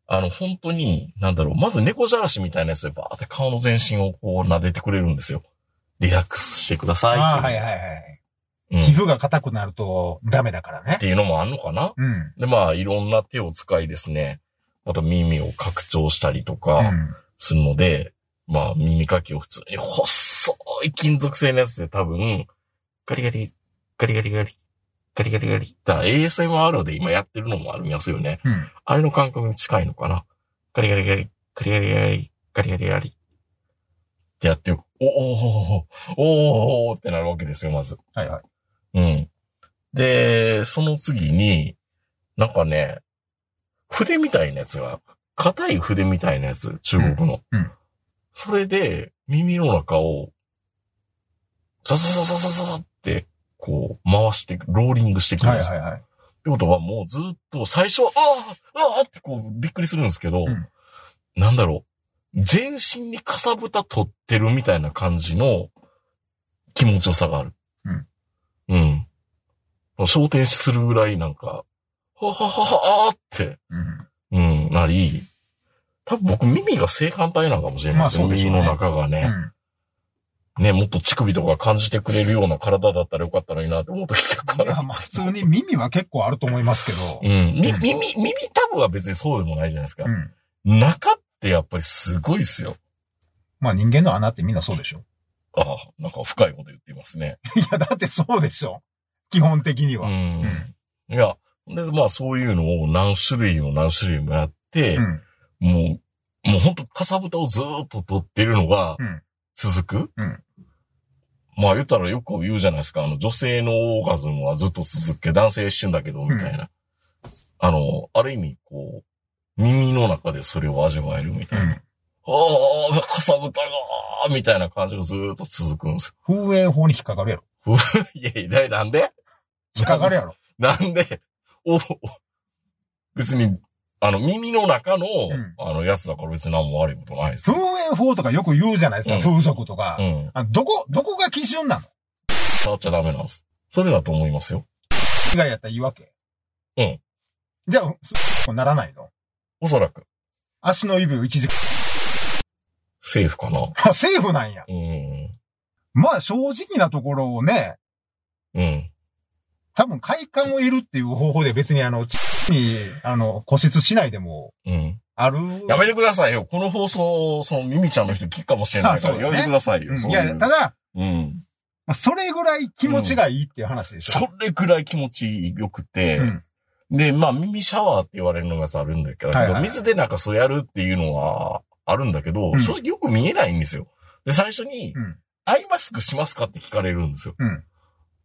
Speaker 1: あの、本当に、なんだろう、まず猫じゃらしみたいなやつでバーって顔の全身をこう撫でてくれるんですよ。リラックスしてください
Speaker 2: あ、はいはいはい。
Speaker 1: うん
Speaker 2: 皮膚が硬くなるとダメだからね
Speaker 1: っ。ていうのもあんのかな？
Speaker 2: うん。
Speaker 1: で、まあ、いろんな手を使いですね、また耳を拡張したりと
Speaker 2: う
Speaker 1: か
Speaker 2: ん。
Speaker 1: するので、まあ、耳かきを普通に細い金属製のやつで多分、ガリガリ、ガリガリガリ、ガリガリガリ。だ ASMR で今やってるのもありますよね。
Speaker 2: うん。
Speaker 1: あれの感覚に近いのかな？ガリガリガリ、ガリガリガリ、ガリガリガリ。ってやって、おおおおおーってなるわけですよ、まず。
Speaker 2: はいはい。
Speaker 1: うん。で、その次に、なんかね、筆みたいなやつが、硬い筆みたいなやつ、中国の。
Speaker 2: うんうん
Speaker 1: それで、耳の中を、ザザザザザザって、こう、回してローリングしていくんですよ。
Speaker 2: はいはいはい。
Speaker 1: ってことはもうずっと最初は、ああああってこうびっくりするんですけど、
Speaker 2: うん
Speaker 1: なんだろう。全身にかさぶた取ってるみたいな感じの気持ちよさがある。
Speaker 2: うん。
Speaker 1: うん。焦点するぐらいなんか、ははははあって、
Speaker 2: うん。
Speaker 1: うん、なり、多分僕耳が性感帯なのかもしれ。
Speaker 2: まあそうでしょうね
Speaker 1: 耳の中が
Speaker 2: う
Speaker 1: ね、
Speaker 2: ん。
Speaker 1: ね、もっと乳首とか感じてくれるような体だったらよかったのになって思うと結構ある
Speaker 2: いや、まあ普通に耳は結構あると思いますけど。
Speaker 1: うん。み耳、耳たぶは別にそうでもないじゃないですか。
Speaker 2: うん。
Speaker 1: 中ってやっぱりすごいっすよ。
Speaker 2: まあ人間の穴ってみんなそうでしょ。
Speaker 1: ああ、なんか深いこと言っていますね。
Speaker 2: いや、だってそうでしょ。基本的に
Speaker 1: う
Speaker 2: は。
Speaker 1: ん。いや、で、まあそういうのを何種類も何種類もやって、
Speaker 2: うん。
Speaker 1: もう、もうほんとかさぶたをずーっと取ってるのが
Speaker 2: うん
Speaker 1: 続く。
Speaker 2: うん
Speaker 1: まあ言ったらよく言うじゃないですか。あの女性のオーガズムはずっと続くけど、男性一瞬だけど、みたいな。あの、ある意味、こう、耳の中でそれを味わえるみたいな。
Speaker 2: うん。
Speaker 1: ああ、かさぶたがーみたいな感じがずーっと続くんです
Speaker 2: 風営法に引っかかるやろ。
Speaker 1: よ。いやいや、なんで？
Speaker 2: 引っかかるやろ。
Speaker 1: なんで、お、お別に、あの、耳の中の、
Speaker 2: ん
Speaker 1: あの、やつだから別に何も悪いことないです
Speaker 2: 風
Speaker 1: よ。
Speaker 2: 営法とかよく言うじゃないですか、
Speaker 1: うん
Speaker 2: 風俗とか。
Speaker 1: うん。
Speaker 2: あどこ、どこが基準なの？
Speaker 1: 触っちゃダメなんです。それだと思いますよ。
Speaker 2: 以外やったらいいわけ。
Speaker 1: うん。
Speaker 2: じゃあ、そうならないの？
Speaker 1: おそらく、
Speaker 2: 足の指を一時、
Speaker 1: セーフかな。
Speaker 2: あ、セーフなんや。
Speaker 1: うん。
Speaker 2: まあ正直なところをね、
Speaker 1: うん。
Speaker 2: 多分快感を得るっていう方法で別にあの、に、あの、固執しないでも、
Speaker 1: うん。
Speaker 2: ある。
Speaker 1: やめてくださいよ。この放送、その、ミミちゃんの人聞くかもしれないから、やめてくださいよ。
Speaker 2: うんいや、ただ、
Speaker 1: うん。
Speaker 2: まあそれぐらい気持ちがいいっていう話でしょ。
Speaker 1: それくらい気持ちよくて、
Speaker 2: うん。
Speaker 1: で、まあ、耳シャワーって言われるのがあるんだけど、
Speaker 2: はいはいはい
Speaker 1: 水でなんかそうやるっていうのはあるんだけど、
Speaker 2: うん
Speaker 1: 正直よく見えないんですよ。で、最初に、
Speaker 2: うん。
Speaker 1: アイマスクしますかって聞かれるんですよ。
Speaker 2: うん。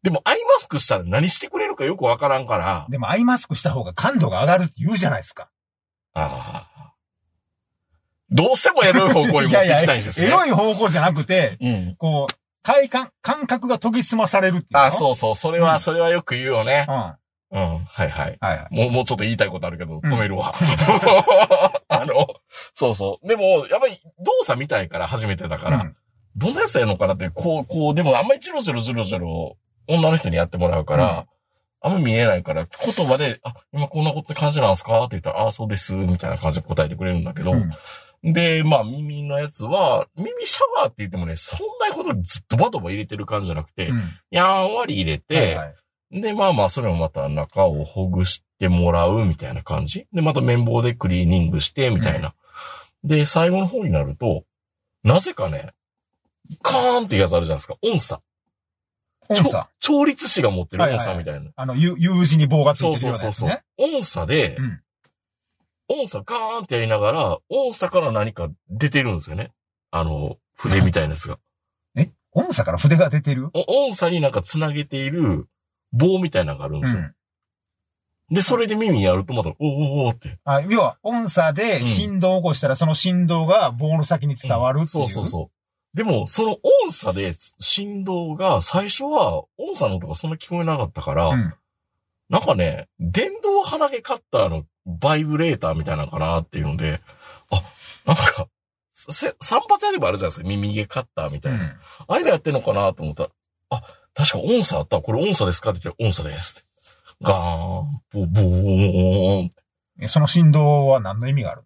Speaker 1: でも、アイマスクしたら何してくれるかよくわからんから、
Speaker 2: でもアイマスクした方が感度が上がるって言うじゃないですか。
Speaker 1: ああ。どうしてもエロい方向に持っていきたいんですね。
Speaker 2: エロい方向じゃなくて、
Speaker 1: うん。
Speaker 2: こう、快感、感覚が研ぎ澄まされるっていうの？
Speaker 1: あそうそう。それは、
Speaker 2: うん
Speaker 1: それはよく言うよね
Speaker 2: うん。。は
Speaker 1: うん。はいはい。
Speaker 2: いはい。
Speaker 1: もう、もうちょっと言いたいことあるけど、
Speaker 2: うん
Speaker 1: 止めるわ。あの、そうそう。でも、やっぱり動作見たいから、初めてだから、
Speaker 2: うん
Speaker 1: どんなやつやるのかなって、こう、こう、でもあんまりジロジロジロジロ女の人にやってもらうから、あんま見えないから、言葉で、あ、今こんなこと感じなんすか？って言ったら、あ、そうです、みたいな感じで答えてくれるんだけど、
Speaker 2: うん
Speaker 1: で、まあ耳のやつは、耳シャワーって言ってもね、そんなことにずっとバドバ入れてる感じじゃなくて、
Speaker 2: うん
Speaker 1: やんわり入れて、
Speaker 2: はいはい
Speaker 1: で、まあまあ、それもまた中をほぐしてもらうみたいな感じ。で、また綿棒でクリーニングして、みたいな。で、最後の方になると、なぜかね、カーンってやつあるじゃないですか。音差。
Speaker 2: 音差。
Speaker 1: 調律師が持ってる音
Speaker 2: はいはいはい
Speaker 1: 差みたいな。
Speaker 2: あの、U, U 字に棒がつ
Speaker 1: そ
Speaker 2: いうてる
Speaker 1: そうそうそう
Speaker 2: ようなやつね。。
Speaker 1: 音差で、
Speaker 2: うん
Speaker 1: 音差ガーンってやりながら、音差から何か出てるんですよね。あの、筆みたいなやつが。
Speaker 2: え？音差から筆が出てる？
Speaker 1: お音差になんか繋げている棒みたいなのがあるんですよ。
Speaker 2: うん。
Speaker 1: で、それで耳やるとまた、おーおーおーって。
Speaker 2: あ、要は、音差で振動を起こしたら、その振動が棒の先に伝わるっていう。
Speaker 1: そうそうそう。でも、その音差で振動が最初は音差の音がそんな聞こえなかったから、
Speaker 2: うん。
Speaker 1: なんかね、電動鼻毛カッターのバイブレーターみたいなのかなっていうので、あ、なんか、せ散髪やればあるじゃないですか。耳毛カッターみたいな。
Speaker 2: うん。
Speaker 1: ああいうのやってんのかなと思ったら、あ、確か音差あった。これ音差ですかって言って、音差です。ガーン、ボボーン、
Speaker 2: えその振動は何の意味がある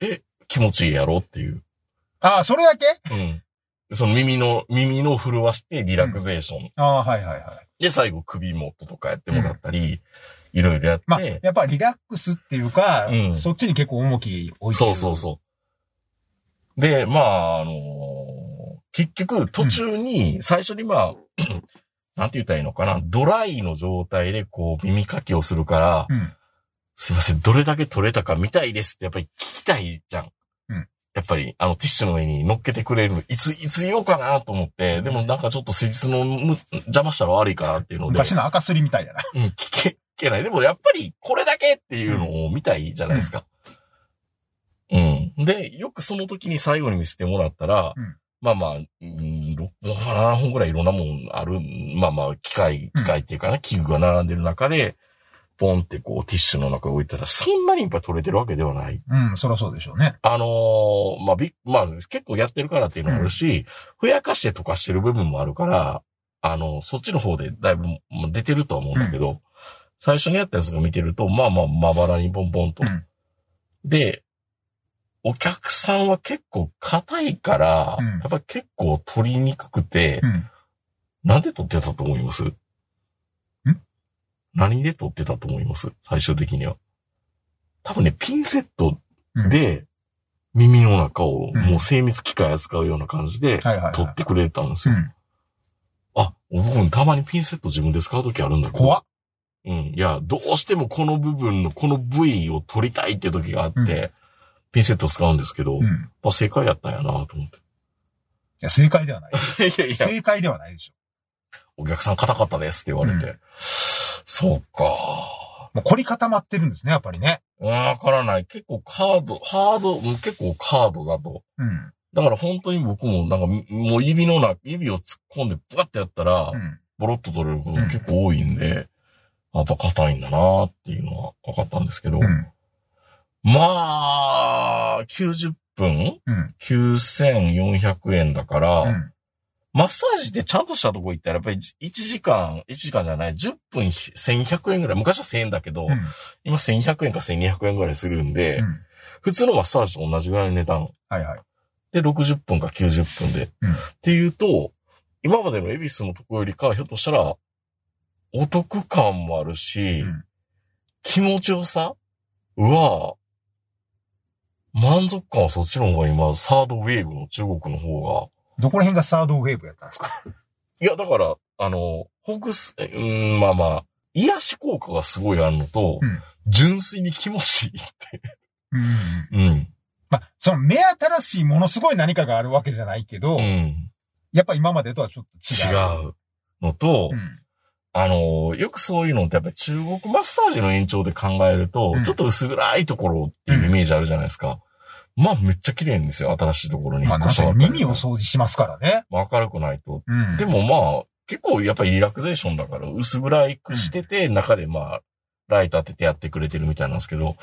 Speaker 2: の？
Speaker 1: 気持ちいいやろっていう。
Speaker 2: あ、それだけ？
Speaker 1: うん。その耳の、耳の震わしてリラクゼーション。
Speaker 2: あはいはいはい。
Speaker 1: で、最後首元とかやってもらったり、いろいろやって、
Speaker 2: まあ、やっぱリラックスっていうか、
Speaker 1: うん
Speaker 2: そっちに結構重き置いてる。
Speaker 1: そうそうそう。で、まあ、あのー結局途中に、最初にまあ、なんて言ったらいいのかな、ドライの状態でこう耳かきをするから、
Speaker 2: う。うん。
Speaker 1: すいません、どれだけ取れたか見たいですってやっぱり聞きたいじゃん。
Speaker 2: うん
Speaker 1: やっぱり、あの、ティッシュの上に乗っけてくれるの、いつ、いつ言おうかなと思って、でもなんかちょっと施術のむ邪魔したら悪いかなっていうので、
Speaker 2: 昔の赤すりみたいだな。
Speaker 1: うん、聞け、聞けない。でもやっぱりこれだけっていうのを見たいじゃないですか。うん。で、よくその時に最後に見せてもらったら、
Speaker 2: うん
Speaker 1: まあまあ、うん6本か7本ぐらいいろんなもんある、まあまあ、機械、機械っていうかな、器具が並んでる中で、ポンってこうティッシュの中に置いたら、そんなにいっぱい取れてるわけではない。
Speaker 2: うん、そりゃそうでしょうね。
Speaker 1: あのーまあ、び、まあ、結構やってるからっていうのもあるし、ふやかして溶かしてる部分もあるから、あの、そっちの方でだいぶまあ出てるとは思うんだけど、最初にやったやつが見てると、まあまあ、まばらにポンポンと。
Speaker 2: うん
Speaker 1: で、お客さんは結構硬いから、
Speaker 2: うん
Speaker 1: やっぱ結構取りにくくて、
Speaker 2: うん。
Speaker 1: なんで取ってたと思います？ん何で取ってたと思います？最終的には。多分ね、ピンセット
Speaker 2: うん、
Speaker 1: で、耳の中を
Speaker 2: うん
Speaker 1: もう精密機械扱うような感じで、
Speaker 2: はいはいはい。
Speaker 1: 取ってくれたんですよ。
Speaker 2: うん。
Speaker 1: あ、僕もたまにピンセット自分で使うときあるんだけど。
Speaker 2: 怖っ。
Speaker 1: うん。いや、どうしてもこの部分のこの部位を取りたいっていう時があって、
Speaker 2: うん
Speaker 1: ピンセット使うんですけど、
Speaker 2: うん。い
Speaker 1: まあ正解やったんやなと思っ
Speaker 2: や、正解ではない。
Speaker 1: て。いやいや、
Speaker 2: 正解ではないでしょ。
Speaker 1: お客さん硬かったですって言われて。
Speaker 2: う
Speaker 1: そうか。
Speaker 2: もう凝り固まってるんですね、やっぱりね。
Speaker 1: わからない。結構カード、ハード、うん結構カードだと。
Speaker 2: うん。
Speaker 1: だから本当に僕もなんか、もう指の中、指を突っ込んでブワってやったら、
Speaker 2: うん。
Speaker 1: ボロッと取れることが結構多いんで、やっぱ硬いんだなっていうのは分かったんですけど、
Speaker 2: うん。
Speaker 1: まあ、90分？
Speaker 2: うん。
Speaker 1: 9400円だから、
Speaker 2: うん。
Speaker 1: マッサージってちゃんとしたとこ行ったらやっぱり1時間、1時間じゃない、10分1100円ぐらい、昔は1000円だけど、
Speaker 2: うん。
Speaker 1: 今1100円か1200円ぐらいするんで、
Speaker 2: うん。
Speaker 1: 普通のマッサージと同じぐらいの値段。
Speaker 2: はいはい。
Speaker 1: で、60分か90分で。
Speaker 2: うん
Speaker 1: っていうと、今までの恵比寿のとこよりかはひょっとしたら、お得感もあるし、
Speaker 2: うん
Speaker 1: 気持ちよさは、満足感はそっちの方が今、サードウェーブの中国の方が、
Speaker 2: どこら辺がサードウェーブやったんですか？
Speaker 1: いや、だから、あの、ほぐす、えうーん、まあまあ、癒し効果がすごいあるのと、
Speaker 2: うん
Speaker 1: 純粋に気持ちいいって。
Speaker 2: うん。
Speaker 1: うん。
Speaker 2: まあ、その目新しいものすごい何かがあるわけじゃないけど、
Speaker 1: うん。
Speaker 2: やっぱ今までとはちょっと違う。
Speaker 1: 違うのと、
Speaker 2: うん。
Speaker 1: あの、よくそういうのってやっぱり中国マッサージの延長で考えると、
Speaker 2: うん
Speaker 1: ちょっと薄暗いところっていうイメージあるじゃないですか。まあめっちゃ綺麗んですよ、新しいところに引
Speaker 2: まあ、耳を掃除しますからね。
Speaker 1: まあ明るくないと。
Speaker 2: うん。
Speaker 1: で、もまあ、結構やっぱりリラクゼーションだから薄暗くしてて、中でまあ、ライト当ててやってくれてるみたいなんですけど、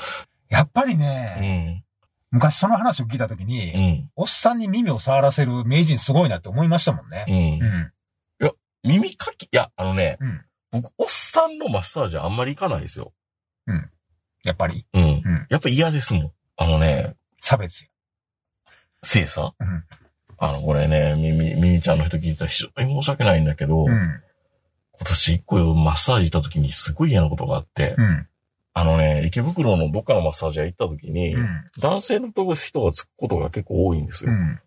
Speaker 2: やっぱり
Speaker 1: う
Speaker 2: ね、
Speaker 1: ん、
Speaker 2: 昔その話を聞いたとき
Speaker 1: う
Speaker 2: に、
Speaker 1: ん、
Speaker 2: おっさんに耳を触らせる名人すごいなって思いましたもんね
Speaker 1: う。ん。
Speaker 2: うん。
Speaker 1: 耳かき、いや、あのね、
Speaker 2: うん
Speaker 1: 僕、おっさんのマッサージあんまり行かないですよ。
Speaker 2: やっぱり、
Speaker 1: うん。
Speaker 2: うん
Speaker 1: やっぱ嫌ですもん。あのね、
Speaker 2: 差別や。
Speaker 1: 精査
Speaker 2: うん。
Speaker 1: あの、これね、みみ、みみちゃんの人聞いたら非常に申し訳ないんだけど、
Speaker 2: うん。
Speaker 1: 今年一個マッサージ行った時にすごい嫌なことがあって、
Speaker 2: うん。
Speaker 1: あのね、池袋のどっかのマッサージ屋行った時に、
Speaker 2: うん。
Speaker 1: 男性の人がつくことが結構多いんですよ。
Speaker 2: うん。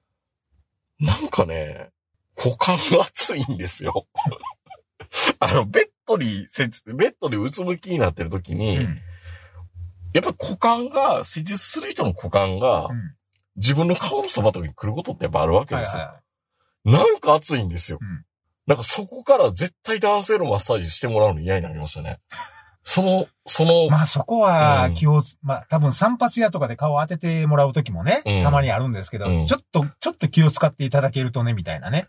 Speaker 1: なんかね、股間が熱いんですよ。あの、ベッドに、せつベッドでうつむきになってる時に、
Speaker 2: うん。
Speaker 1: やっぱ股間が、施術する人の股間が、
Speaker 2: うん
Speaker 1: 自分の顔のそばとかに来ることってやっぱあるわけですよ。なんか熱いんですよ。
Speaker 2: うん
Speaker 1: なんかそこから絶対男性のマッサージしてもらうの嫌になりましたね。その、その、
Speaker 2: い。まあそこは
Speaker 1: うん
Speaker 2: 気をつ、まあ多分散髪屋とかで顔当ててもらう時もね、
Speaker 1: うん
Speaker 2: たまにあるんですけど、
Speaker 1: うん
Speaker 2: ちょっと、ちょっと気を使っていただけるとね、みたいなね。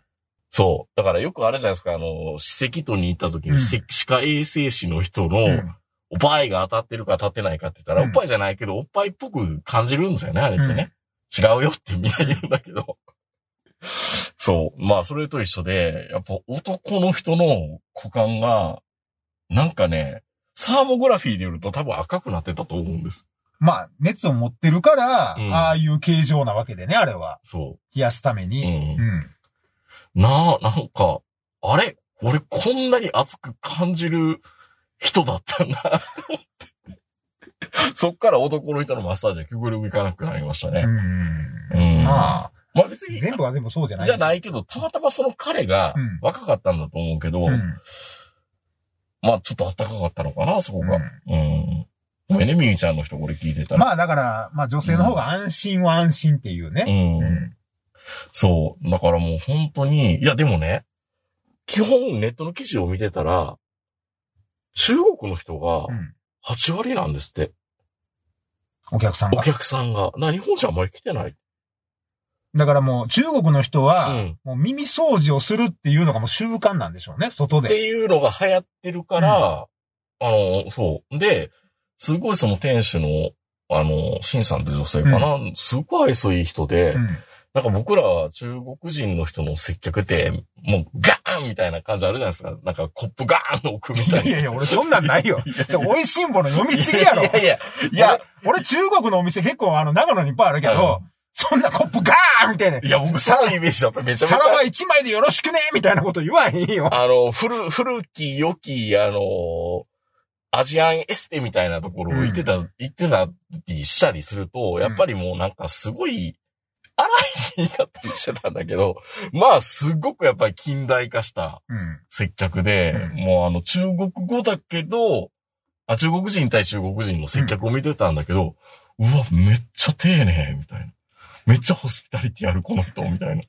Speaker 1: そう。だからよくあるじゃないですか、あの、歯石とに行った時に、歯科衛生士の人の、
Speaker 2: うん
Speaker 1: おっぱいが当たってるか当たってないかって言ったら、
Speaker 2: うん
Speaker 1: おっぱいじゃないけど、おっぱいっぽく感じるんですよね、あれってね。違うよってみんな言うんだけど。そう。まあ、それと一緒で、やっぱ男の人の股間が、なんかね、サーモグラフィーで言うと多分赤くなってたと思うんです。
Speaker 2: まあ、熱を持ってるから、
Speaker 1: うん
Speaker 2: ああいう形状なわけでね、あれは。
Speaker 1: そ
Speaker 2: 冷やすため
Speaker 1: う。う
Speaker 2: に。
Speaker 1: ん。
Speaker 2: うん。
Speaker 1: なあ、なんか、あれ？俺こんなに熱く感じる人だったんだ。そっから男の人のマッサージは極力行かなくなりましたね。
Speaker 2: うん。
Speaker 1: うん
Speaker 2: まあ、
Speaker 1: まあ別に、
Speaker 2: 全部が全部そうじゃない。
Speaker 1: じゃないけど、たまたまその彼が
Speaker 2: うん
Speaker 1: 若かったんだと思うけど、
Speaker 2: うん。
Speaker 1: まあちょっと暖かかったのかな、そこが。うん。ごめんね、みゆちゃんの人これ聞いてたら。
Speaker 2: まあだから、まあ女性の方が安心は安心っていう
Speaker 1: う
Speaker 2: ね。
Speaker 1: ん。
Speaker 2: うん
Speaker 1: そう。だからもう本当に、いやでもね、基本ネットの記事を見てたら、中国の人が
Speaker 2: うん
Speaker 1: 8割なんですって。
Speaker 2: お客さんが。
Speaker 1: お客さんが。な、日本人あんまり来てない。
Speaker 2: だからもう中国の人は、
Speaker 1: うん
Speaker 2: もう耳掃除をするっていうのがもう習慣なんでしょうね、外
Speaker 1: って
Speaker 2: で。
Speaker 1: いうのが流行ってるから、あの、そう。で、すごいその店主の、あの、シンさんって女性かな、すごい愛想いい人で、
Speaker 2: うん。
Speaker 1: なんか僕らは中国人の人の接客って、もうガーンみたいな感じあるじゃないですか。なんかコップガーンの置くみたいな。
Speaker 2: いやいや、俺そんなんないよ。美味しんぼの読みすぎやろ。
Speaker 1: いやいや、いや、
Speaker 2: 俺、俺中国のお店結構あの、長野にいっぱいあるけど、そんなコップガーンみたいな。
Speaker 1: いや、僕、そのイメージだっためちゃめちゃ
Speaker 2: 皿。は一枚でよろしくねみたいなこと言わへんよ。
Speaker 1: あの、古、古き良き、あの、アジアンエステみたいなところを行ってた、行ってたりしたりすると、やっぱりもうなんかすごい、荒い日になったりしてたんだけど、まあ、すごくやっぱり近代化した
Speaker 2: うん。
Speaker 1: 接客で、
Speaker 2: うん
Speaker 1: もうあの、中国語だけど、あ、中国人対中国人の接客を見てたんだけど、うわ、めっちゃ丁寧、みたいな。めっちゃホスピタリティある、この人、みたいな。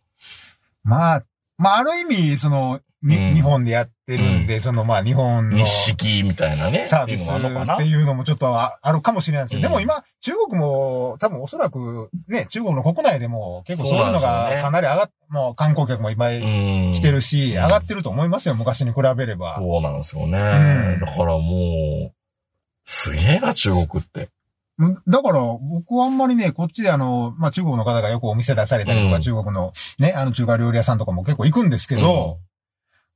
Speaker 2: まあ、まあ、ある意味、その、に
Speaker 1: うん
Speaker 2: 日本でやってるんで、その、まあ、日本の
Speaker 1: 日式みたいなね。
Speaker 2: サービス
Speaker 1: っていうのもあるのかな？
Speaker 2: っていうのもちょっとああるかもしれないですけど、
Speaker 1: うん
Speaker 2: でも今、中国も多分おそらくね、中国の国内でも結構そういうの
Speaker 1: そうなんですよね
Speaker 2: がかなり上がっ、もう観光客もいっぱい
Speaker 1: うん。
Speaker 2: 来てるし、
Speaker 1: うん
Speaker 2: 上がってると思いますよ、昔に比べれば。
Speaker 1: そうなんですよね。
Speaker 2: うん
Speaker 1: だからもう、すげえな、中国って。
Speaker 2: うんだから、僕はあんまりね、こっちであの、まあ中国の方がよくお店出されたりとか、
Speaker 1: うん
Speaker 2: 中国のね、あの中華料理屋さんとかも結構行くんですけど、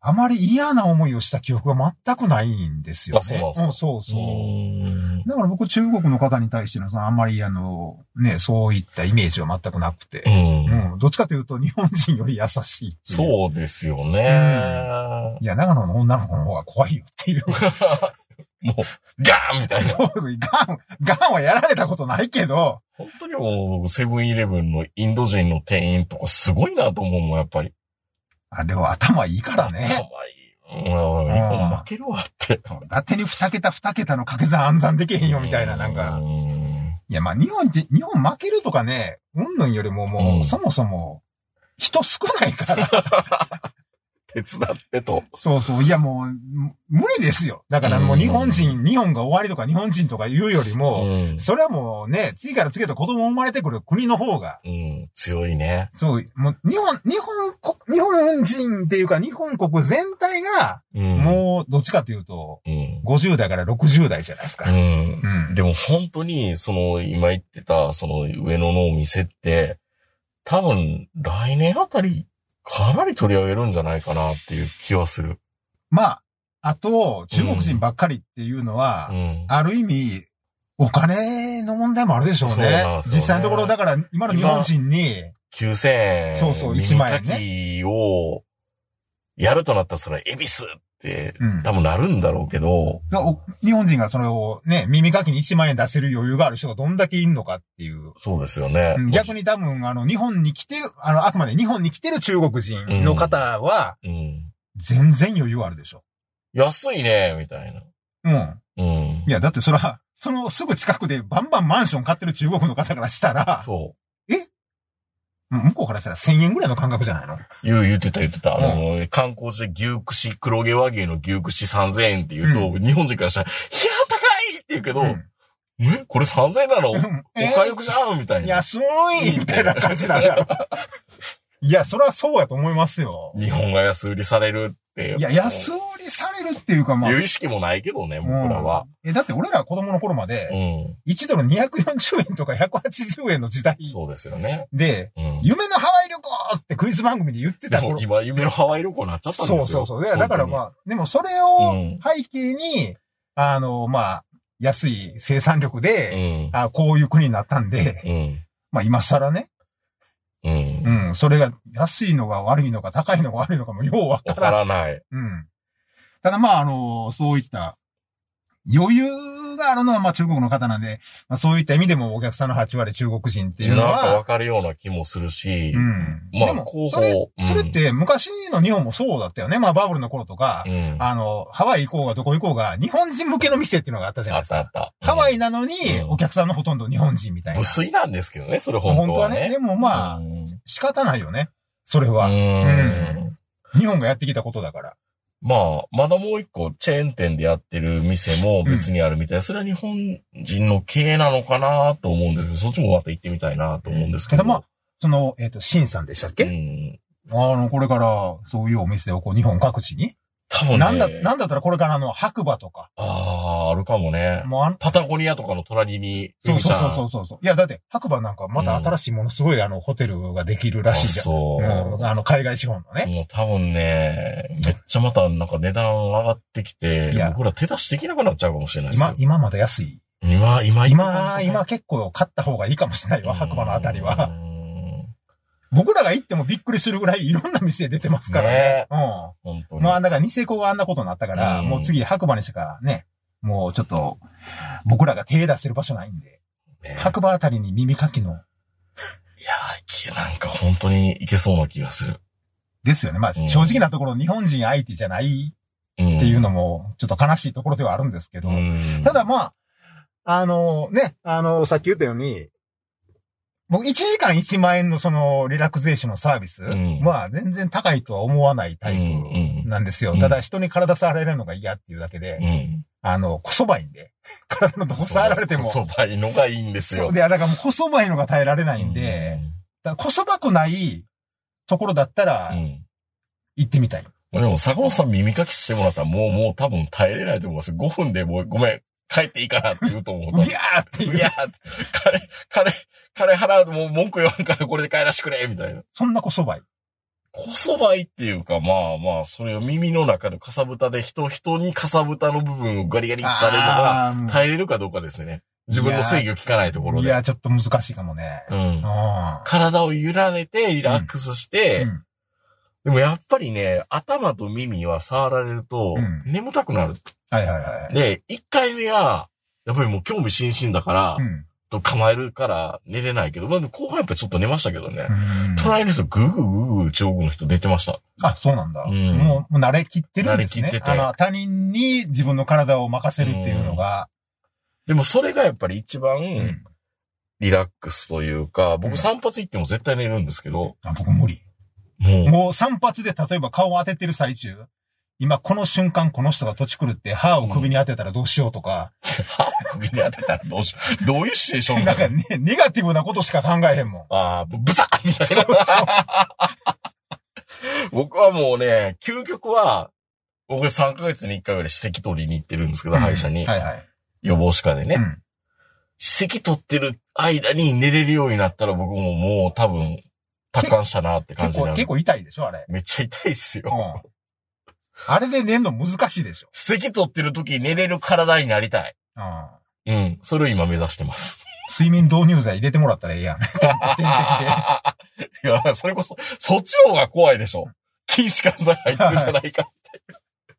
Speaker 2: あまり嫌な思いをした記憶が全くないんですよね。
Speaker 1: あそうなんですか？
Speaker 2: そうそう。
Speaker 1: うん
Speaker 2: だから僕中国の方に対しての、そのあんまりあの、ね、そういったイメージは全くなくて
Speaker 1: う。ん。
Speaker 2: うん。どっちかというと日本人より優しいいう。
Speaker 1: そうですよね。
Speaker 2: いや、長野の女の子の方が怖いよっていう。
Speaker 1: もう、ガーンみたいな。
Speaker 2: そうガン、ガンはやられたことないけど、
Speaker 1: 本当にもう、セブンイレブンのインド人の店員とかすごいなと思うもん、やっぱり。
Speaker 2: あれは頭いいから
Speaker 1: 可愛
Speaker 2: ね。
Speaker 1: い。うん、日本負けるわって。
Speaker 2: 伊達に二桁二桁の掛け算暗算できへんよみたいな、なんか。
Speaker 1: うん
Speaker 2: いや、まあ日本人、日本負けるとかね、うんぬんよりももう、
Speaker 1: うん
Speaker 2: そもそも、人少ないから。
Speaker 1: 手伝ってと。
Speaker 2: そうそう。いやもう、む無理ですよ。だからもう日本人、日本が終わりとか日本人とか言うよりも、
Speaker 1: うん。
Speaker 2: それはもうね、次から次へと子供生まれてくる国の方が、
Speaker 1: うん。強いね。
Speaker 2: そう、もう日本、日本こ、日本人っていうか日本国全体が、
Speaker 1: うん。
Speaker 2: もうどっちかというと、
Speaker 1: うん。
Speaker 2: 50代から60代じゃないですか。
Speaker 1: うん。
Speaker 2: うん。
Speaker 1: でも本当に、その、今言ってた、その上野のお店って、多分、来年あたりかなり取り上げるんじゃないかなっていう気はする。
Speaker 2: まあ、あと、中国人ばっかりっていうのは、
Speaker 1: うん。
Speaker 2: ある意味、お金の問題もあるでしょう
Speaker 1: そう
Speaker 2: ね。実際のところ、だから今の日本人に、
Speaker 1: 9000円。
Speaker 2: そうそう
Speaker 1: 耳
Speaker 2: 1万円
Speaker 1: かきを、やるとなったらそれ、恵比寿っ多分なるんだろうけど、
Speaker 2: お日本人がそれをね、耳かきに1万円出せる余裕がある人がどんだけいんのかっていう。
Speaker 1: そうですよね。
Speaker 2: うん逆に多分、あの、日本に来てる、あの、あくまで日本に来てる中国人の方は、
Speaker 1: うん。
Speaker 2: 全然余裕あるでしょ。
Speaker 1: 安いね、みたいな。
Speaker 2: うん。
Speaker 1: うん
Speaker 2: い。や、だってそれは、そのすぐ近くでバンバンマンション買ってる中国の方からしたら、
Speaker 1: そ
Speaker 2: 向こうからしたら1000円ぐらいの感覚じゃないの？
Speaker 1: う。言う、言ってた言ってた。あの、観光地で牛串、黒毛和牛の牛串3000円って言うと、日本人からしたら、いや、高いって言うけど、
Speaker 2: うん
Speaker 1: えこれ3000円なの？お
Speaker 2: うん
Speaker 1: 買い得じゃんみたいな。
Speaker 2: 安いみたいな感じなんだろ。いや、それはそうやと思いますよ。
Speaker 1: 日本が安売りされるって。
Speaker 2: いや、安売りされるっていうか、まあ、
Speaker 1: いう意識もないけどね、僕らは。
Speaker 2: うんえ、だって俺ら子供の頃まで、
Speaker 1: うん。
Speaker 2: 1ドル240円とか180円の時代
Speaker 1: そうですよね。
Speaker 2: で、
Speaker 1: うん。
Speaker 2: 夢のハワイ旅行ってクイズ番組で言って
Speaker 1: で
Speaker 2: た頃。
Speaker 1: も今、夢のハワイ旅行になっちゃったんですよ。
Speaker 2: そうそうそう。でだからま
Speaker 1: あ。
Speaker 2: あ、でもそれ
Speaker 1: うん
Speaker 2: を背景に、あの、まあ、安い生産力
Speaker 1: う
Speaker 2: で、
Speaker 1: ん。
Speaker 2: あこういう国になったんで、
Speaker 1: うん。
Speaker 2: まあ今更ね、
Speaker 1: うん。
Speaker 2: うん、それが安いのが悪いのか高いのが悪いのかもようわか
Speaker 1: わから
Speaker 2: ん。
Speaker 1: らない。
Speaker 2: うん。ただまあ、あの、そういった余裕があるのはまあ中国の方なんで、まあそういった意味でもお客さんの8割中国人っていうの
Speaker 1: なんかわ
Speaker 2: は、
Speaker 1: かるような気もするし
Speaker 2: う。ん。
Speaker 1: まあ
Speaker 2: でもそれ、
Speaker 1: うん
Speaker 2: それって昔の日本もそうだったよね。まあバブルの頃とか
Speaker 1: う、ん。あ
Speaker 2: あの、ハワイ行こうがどこ行こうが、日本人向けの店っていうのがあったじゃないですか。
Speaker 1: ったあった。
Speaker 2: ハワイ
Speaker 1: な、
Speaker 2: なのに
Speaker 1: う、ん
Speaker 2: お客さんのほとんど日本人みたいな。
Speaker 1: 無粋なんですけどね、それ本当はね。
Speaker 2: 本当はね。でもまあ、
Speaker 1: うん
Speaker 2: 仕方ないよね。それは。
Speaker 1: うん
Speaker 2: 日本がやってきたことだから。
Speaker 1: まあ、まだもう一個チェーン店でやってる店も別にあるみたい。それは日本人の経営なのかなと思うんですけど、そっちもまた行ってみたいなと思うんですけど。
Speaker 2: ただまあ、その、えっ、と、シンさんでしたっけ、
Speaker 1: うん。
Speaker 2: あの、これから、そういうお店をこう、日本各地に、
Speaker 1: 多分ね。
Speaker 2: なんだ、なんだったらこれからあの、白馬とか、
Speaker 1: ああ、あるかもね。
Speaker 2: もうあん
Speaker 1: パタゴニアとかの隣に、
Speaker 2: そうそうそう
Speaker 1: う
Speaker 2: そうそうそう。いや、だって、白馬なんかまた新しいものすごいあの、ホテルができるらしいじゃん。
Speaker 1: そう。
Speaker 2: うんあの、海外資本のね。
Speaker 1: もう多分ね、めっちゃまたなんか値段上がってきて
Speaker 2: いや、
Speaker 1: 僕ら手出しできなくなっちゃうかもしれないですよ。、
Speaker 2: 今今まだ安い。
Speaker 1: 今、今、
Speaker 2: 今、今結構買った方がいいかもしれないわ、白馬のあたりは。。僕らが行ってもびっくりするぐらいいろんな店出てますからね。
Speaker 1: ね
Speaker 2: うん。
Speaker 1: 本当に。
Speaker 2: まあ、だからニセコがあんなことになったから、
Speaker 1: うん
Speaker 2: もう次白馬にしかね、もうちょっと、僕らが手出してる場所ないんで、
Speaker 1: ね
Speaker 2: 白馬あたりに耳かきの、
Speaker 1: いやー、なんか本当にいけそうな気がする。
Speaker 2: ですよね。まあ、
Speaker 1: うん
Speaker 2: 正直なところ日本人相手じゃない
Speaker 1: うん。
Speaker 2: っていうのも、ちょっと悲しいところではあるんですけど、
Speaker 1: うん。
Speaker 2: ただまあ、あのね、あの、さっき言ったように、僕1時間1万円のそのリラクゼーションのサービス
Speaker 1: ん
Speaker 2: は全然高いとは思わないタイプなんですよ。
Speaker 1: うん
Speaker 2: ただ人に体触られるのが嫌っていうだけで、
Speaker 1: うん。
Speaker 2: あの、こそばいんで、体のどこ触られても。
Speaker 1: そばいのがいいんですよ。
Speaker 2: そうで、だからもうこそばいのが耐えられないんで、だこそばくないところだったら。行ってみたい。
Speaker 1: でも、坂本さん耳かきしてもらったらもう、もう多分耐えれないと思います。5分でもう、ごめん、帰っていいかなって言うと思う。
Speaker 2: うぎゃーっていう。
Speaker 1: いやーって、金、金、金払うともう文句言わんからこれで帰らしてくれみたいな。
Speaker 2: そんなこそばい。
Speaker 1: こそばいっていうか、まあまあ、それを耳の中のかさぶたで人、人にかさぶたの部分をガリガリされるのが、耐えれるかどうかですね。自分の制御効かないところで。
Speaker 2: いや、ちょっと難しいかもね。
Speaker 1: うん。
Speaker 2: うん
Speaker 1: 体を揺られて、リラックスして、
Speaker 2: うん
Speaker 1: でもやっぱりね、頭と耳は触られると
Speaker 2: うん、
Speaker 1: 眠たくなる。
Speaker 2: はいはいはい。
Speaker 1: で、1回目は、やっぱりもう興味津々だから、
Speaker 2: うん
Speaker 1: と構えるから寝れないけど、まあ、後半やっぱりちょっと寝ましたけどね。
Speaker 2: うん
Speaker 1: 隣の人グーグーグーグー中国の人寝てました。
Speaker 2: あ、そうなんだ。
Speaker 1: うん
Speaker 2: もう、もう慣れきってるんですね。
Speaker 1: 慣れきってて
Speaker 2: あの、他人に自分の体を任せるっていうのが。
Speaker 1: でもそれがやっぱり一番
Speaker 2: うん
Speaker 1: リラックスというか、
Speaker 2: うん
Speaker 1: 僕散髪行っても絶対寝るんですけど、
Speaker 2: あ僕無理。
Speaker 1: もう、
Speaker 2: もう散髪で例えば顔を当ててる最中、今この瞬間この人が土地来るって歯を首に当てたらどうしようとか、
Speaker 1: 歯を首に当てたらどうしよう。どういうシチュエーション
Speaker 2: なんかね、ネガティブなことしか考えへんもん。
Speaker 1: ああ、ブサッみたいな。僕はもうね、究極は、僕3ヶ月に1回ぐらい歯石取りに行ってるんですけど、歯医者に。
Speaker 2: はいはい。
Speaker 1: 予防歯科でね。
Speaker 2: うん
Speaker 1: 歯石取ってる間に寝れるようになったら僕ももう多分、達観したなって感
Speaker 2: 結構、
Speaker 1: じになる。
Speaker 2: 結構痛いでしょあれ。
Speaker 1: めっちゃ痛いっす
Speaker 2: う
Speaker 1: よ。
Speaker 2: ん。あれで寝んの難しいでしょ。
Speaker 1: 席取ってる時寝れる体になりたい。
Speaker 2: うん。
Speaker 1: うん。それを今目指してます。
Speaker 2: 睡眠導入剤入れてもらったらええやん。
Speaker 1: いや、それこそ、そっちの方が怖いでしょ。禁止活剤入ってるじゃないかって。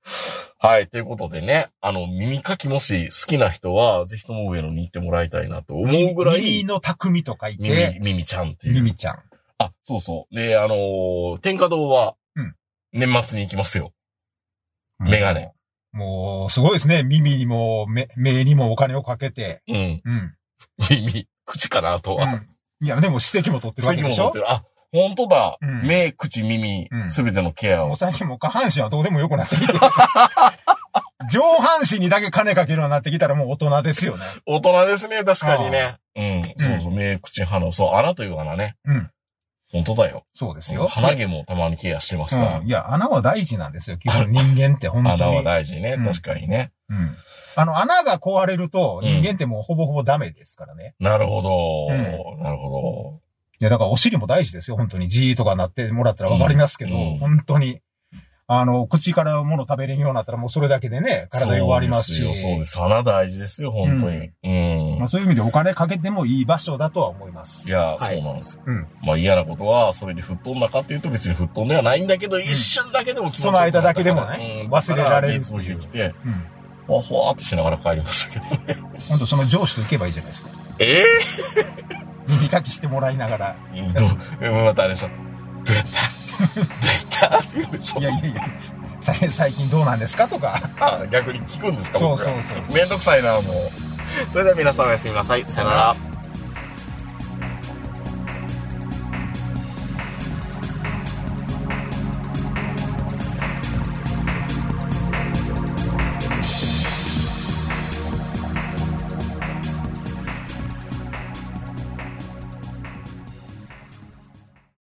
Speaker 1: はい。ということでね、あの、耳かきもし好きな人は、ぜひとも上野に行ってもらいたいなと思うぐらい、
Speaker 2: 耳の匠と書い
Speaker 1: 耳
Speaker 2: て、、
Speaker 1: 耳ちゃんっていう。
Speaker 2: 耳ちゃん。
Speaker 1: あ、そうそう。で、あのー天下堂は
Speaker 2: うん、
Speaker 1: 年末に行きますよ。メガネ。
Speaker 2: もう、すごいですね。耳にも、目、目にもお金をかけて。
Speaker 1: うん。
Speaker 2: うん。
Speaker 1: 耳、口かな、あとは。
Speaker 2: うん。いや、でも指摘も取ってるわけでしょ？
Speaker 1: 次も持ってる。あ、本当だ。
Speaker 2: うん
Speaker 1: 目、口、耳
Speaker 2: う、ん
Speaker 1: すべてのケアを
Speaker 2: もう。最近もう下半身はどうでもよくなってきて。上半身にだけ金かけるようになってきたらもう大人ですよね。
Speaker 1: 大人ですね、確かにね。うん。
Speaker 2: うん
Speaker 1: そうそう、目、口、鼻。そう、穴という穴ね。
Speaker 2: うん。
Speaker 1: 本当だよ。
Speaker 2: そうですよ。
Speaker 1: 鼻毛もたまにケアしてますから
Speaker 2: うん。い。や、穴は大事なんですよ。基本人間って本当に。
Speaker 1: 穴は大事ね。
Speaker 2: うん
Speaker 1: 確かにね。
Speaker 2: うん。あの、穴が壊れると
Speaker 1: うん
Speaker 2: 人間ってもうほぼほぼダメですからね。
Speaker 1: なるほど。
Speaker 2: う
Speaker 1: なるほ
Speaker 2: いや、だからお尻も大事ですよ。本当に。G とかなってもらったらわかりますけど、
Speaker 1: うん
Speaker 2: 本当に。あの、口から物食べれんようになったらもうそれだけでね、
Speaker 1: ど。
Speaker 2: 体弱りますし。
Speaker 1: そうですよ、そうです。鼻大事ですよ、本当に。うん。
Speaker 2: まあ、そういう意味でお金かけてもいい場所だとは思います。
Speaker 1: いや、
Speaker 2: はい
Speaker 1: そうなんですよ。
Speaker 2: うん。
Speaker 1: まあ嫌なことは、それで吹っ飛んだかっていうと別に吹っ飛んではないんだけど、一瞬だけでも気持ち
Speaker 2: その間だけでもね
Speaker 1: うん
Speaker 2: 忘れられる
Speaker 1: だから月曜日来て、
Speaker 2: うん。
Speaker 1: ふわふわーってしながら帰りましたけどね。
Speaker 2: 本当その上司と行けばいいじゃないですか。
Speaker 1: え
Speaker 2: 耳かきしてもらいながら。
Speaker 1: えどう、またあれでしょ。どうやった？どうやったって言うでしょ
Speaker 2: い。やいやいや、さ最近どうなんですかとか。
Speaker 1: あ、逆に聞くんですか
Speaker 2: そうそうそう。
Speaker 1: めんどくさいな、もう。それでは皆さんおやすみなさい。さよなら。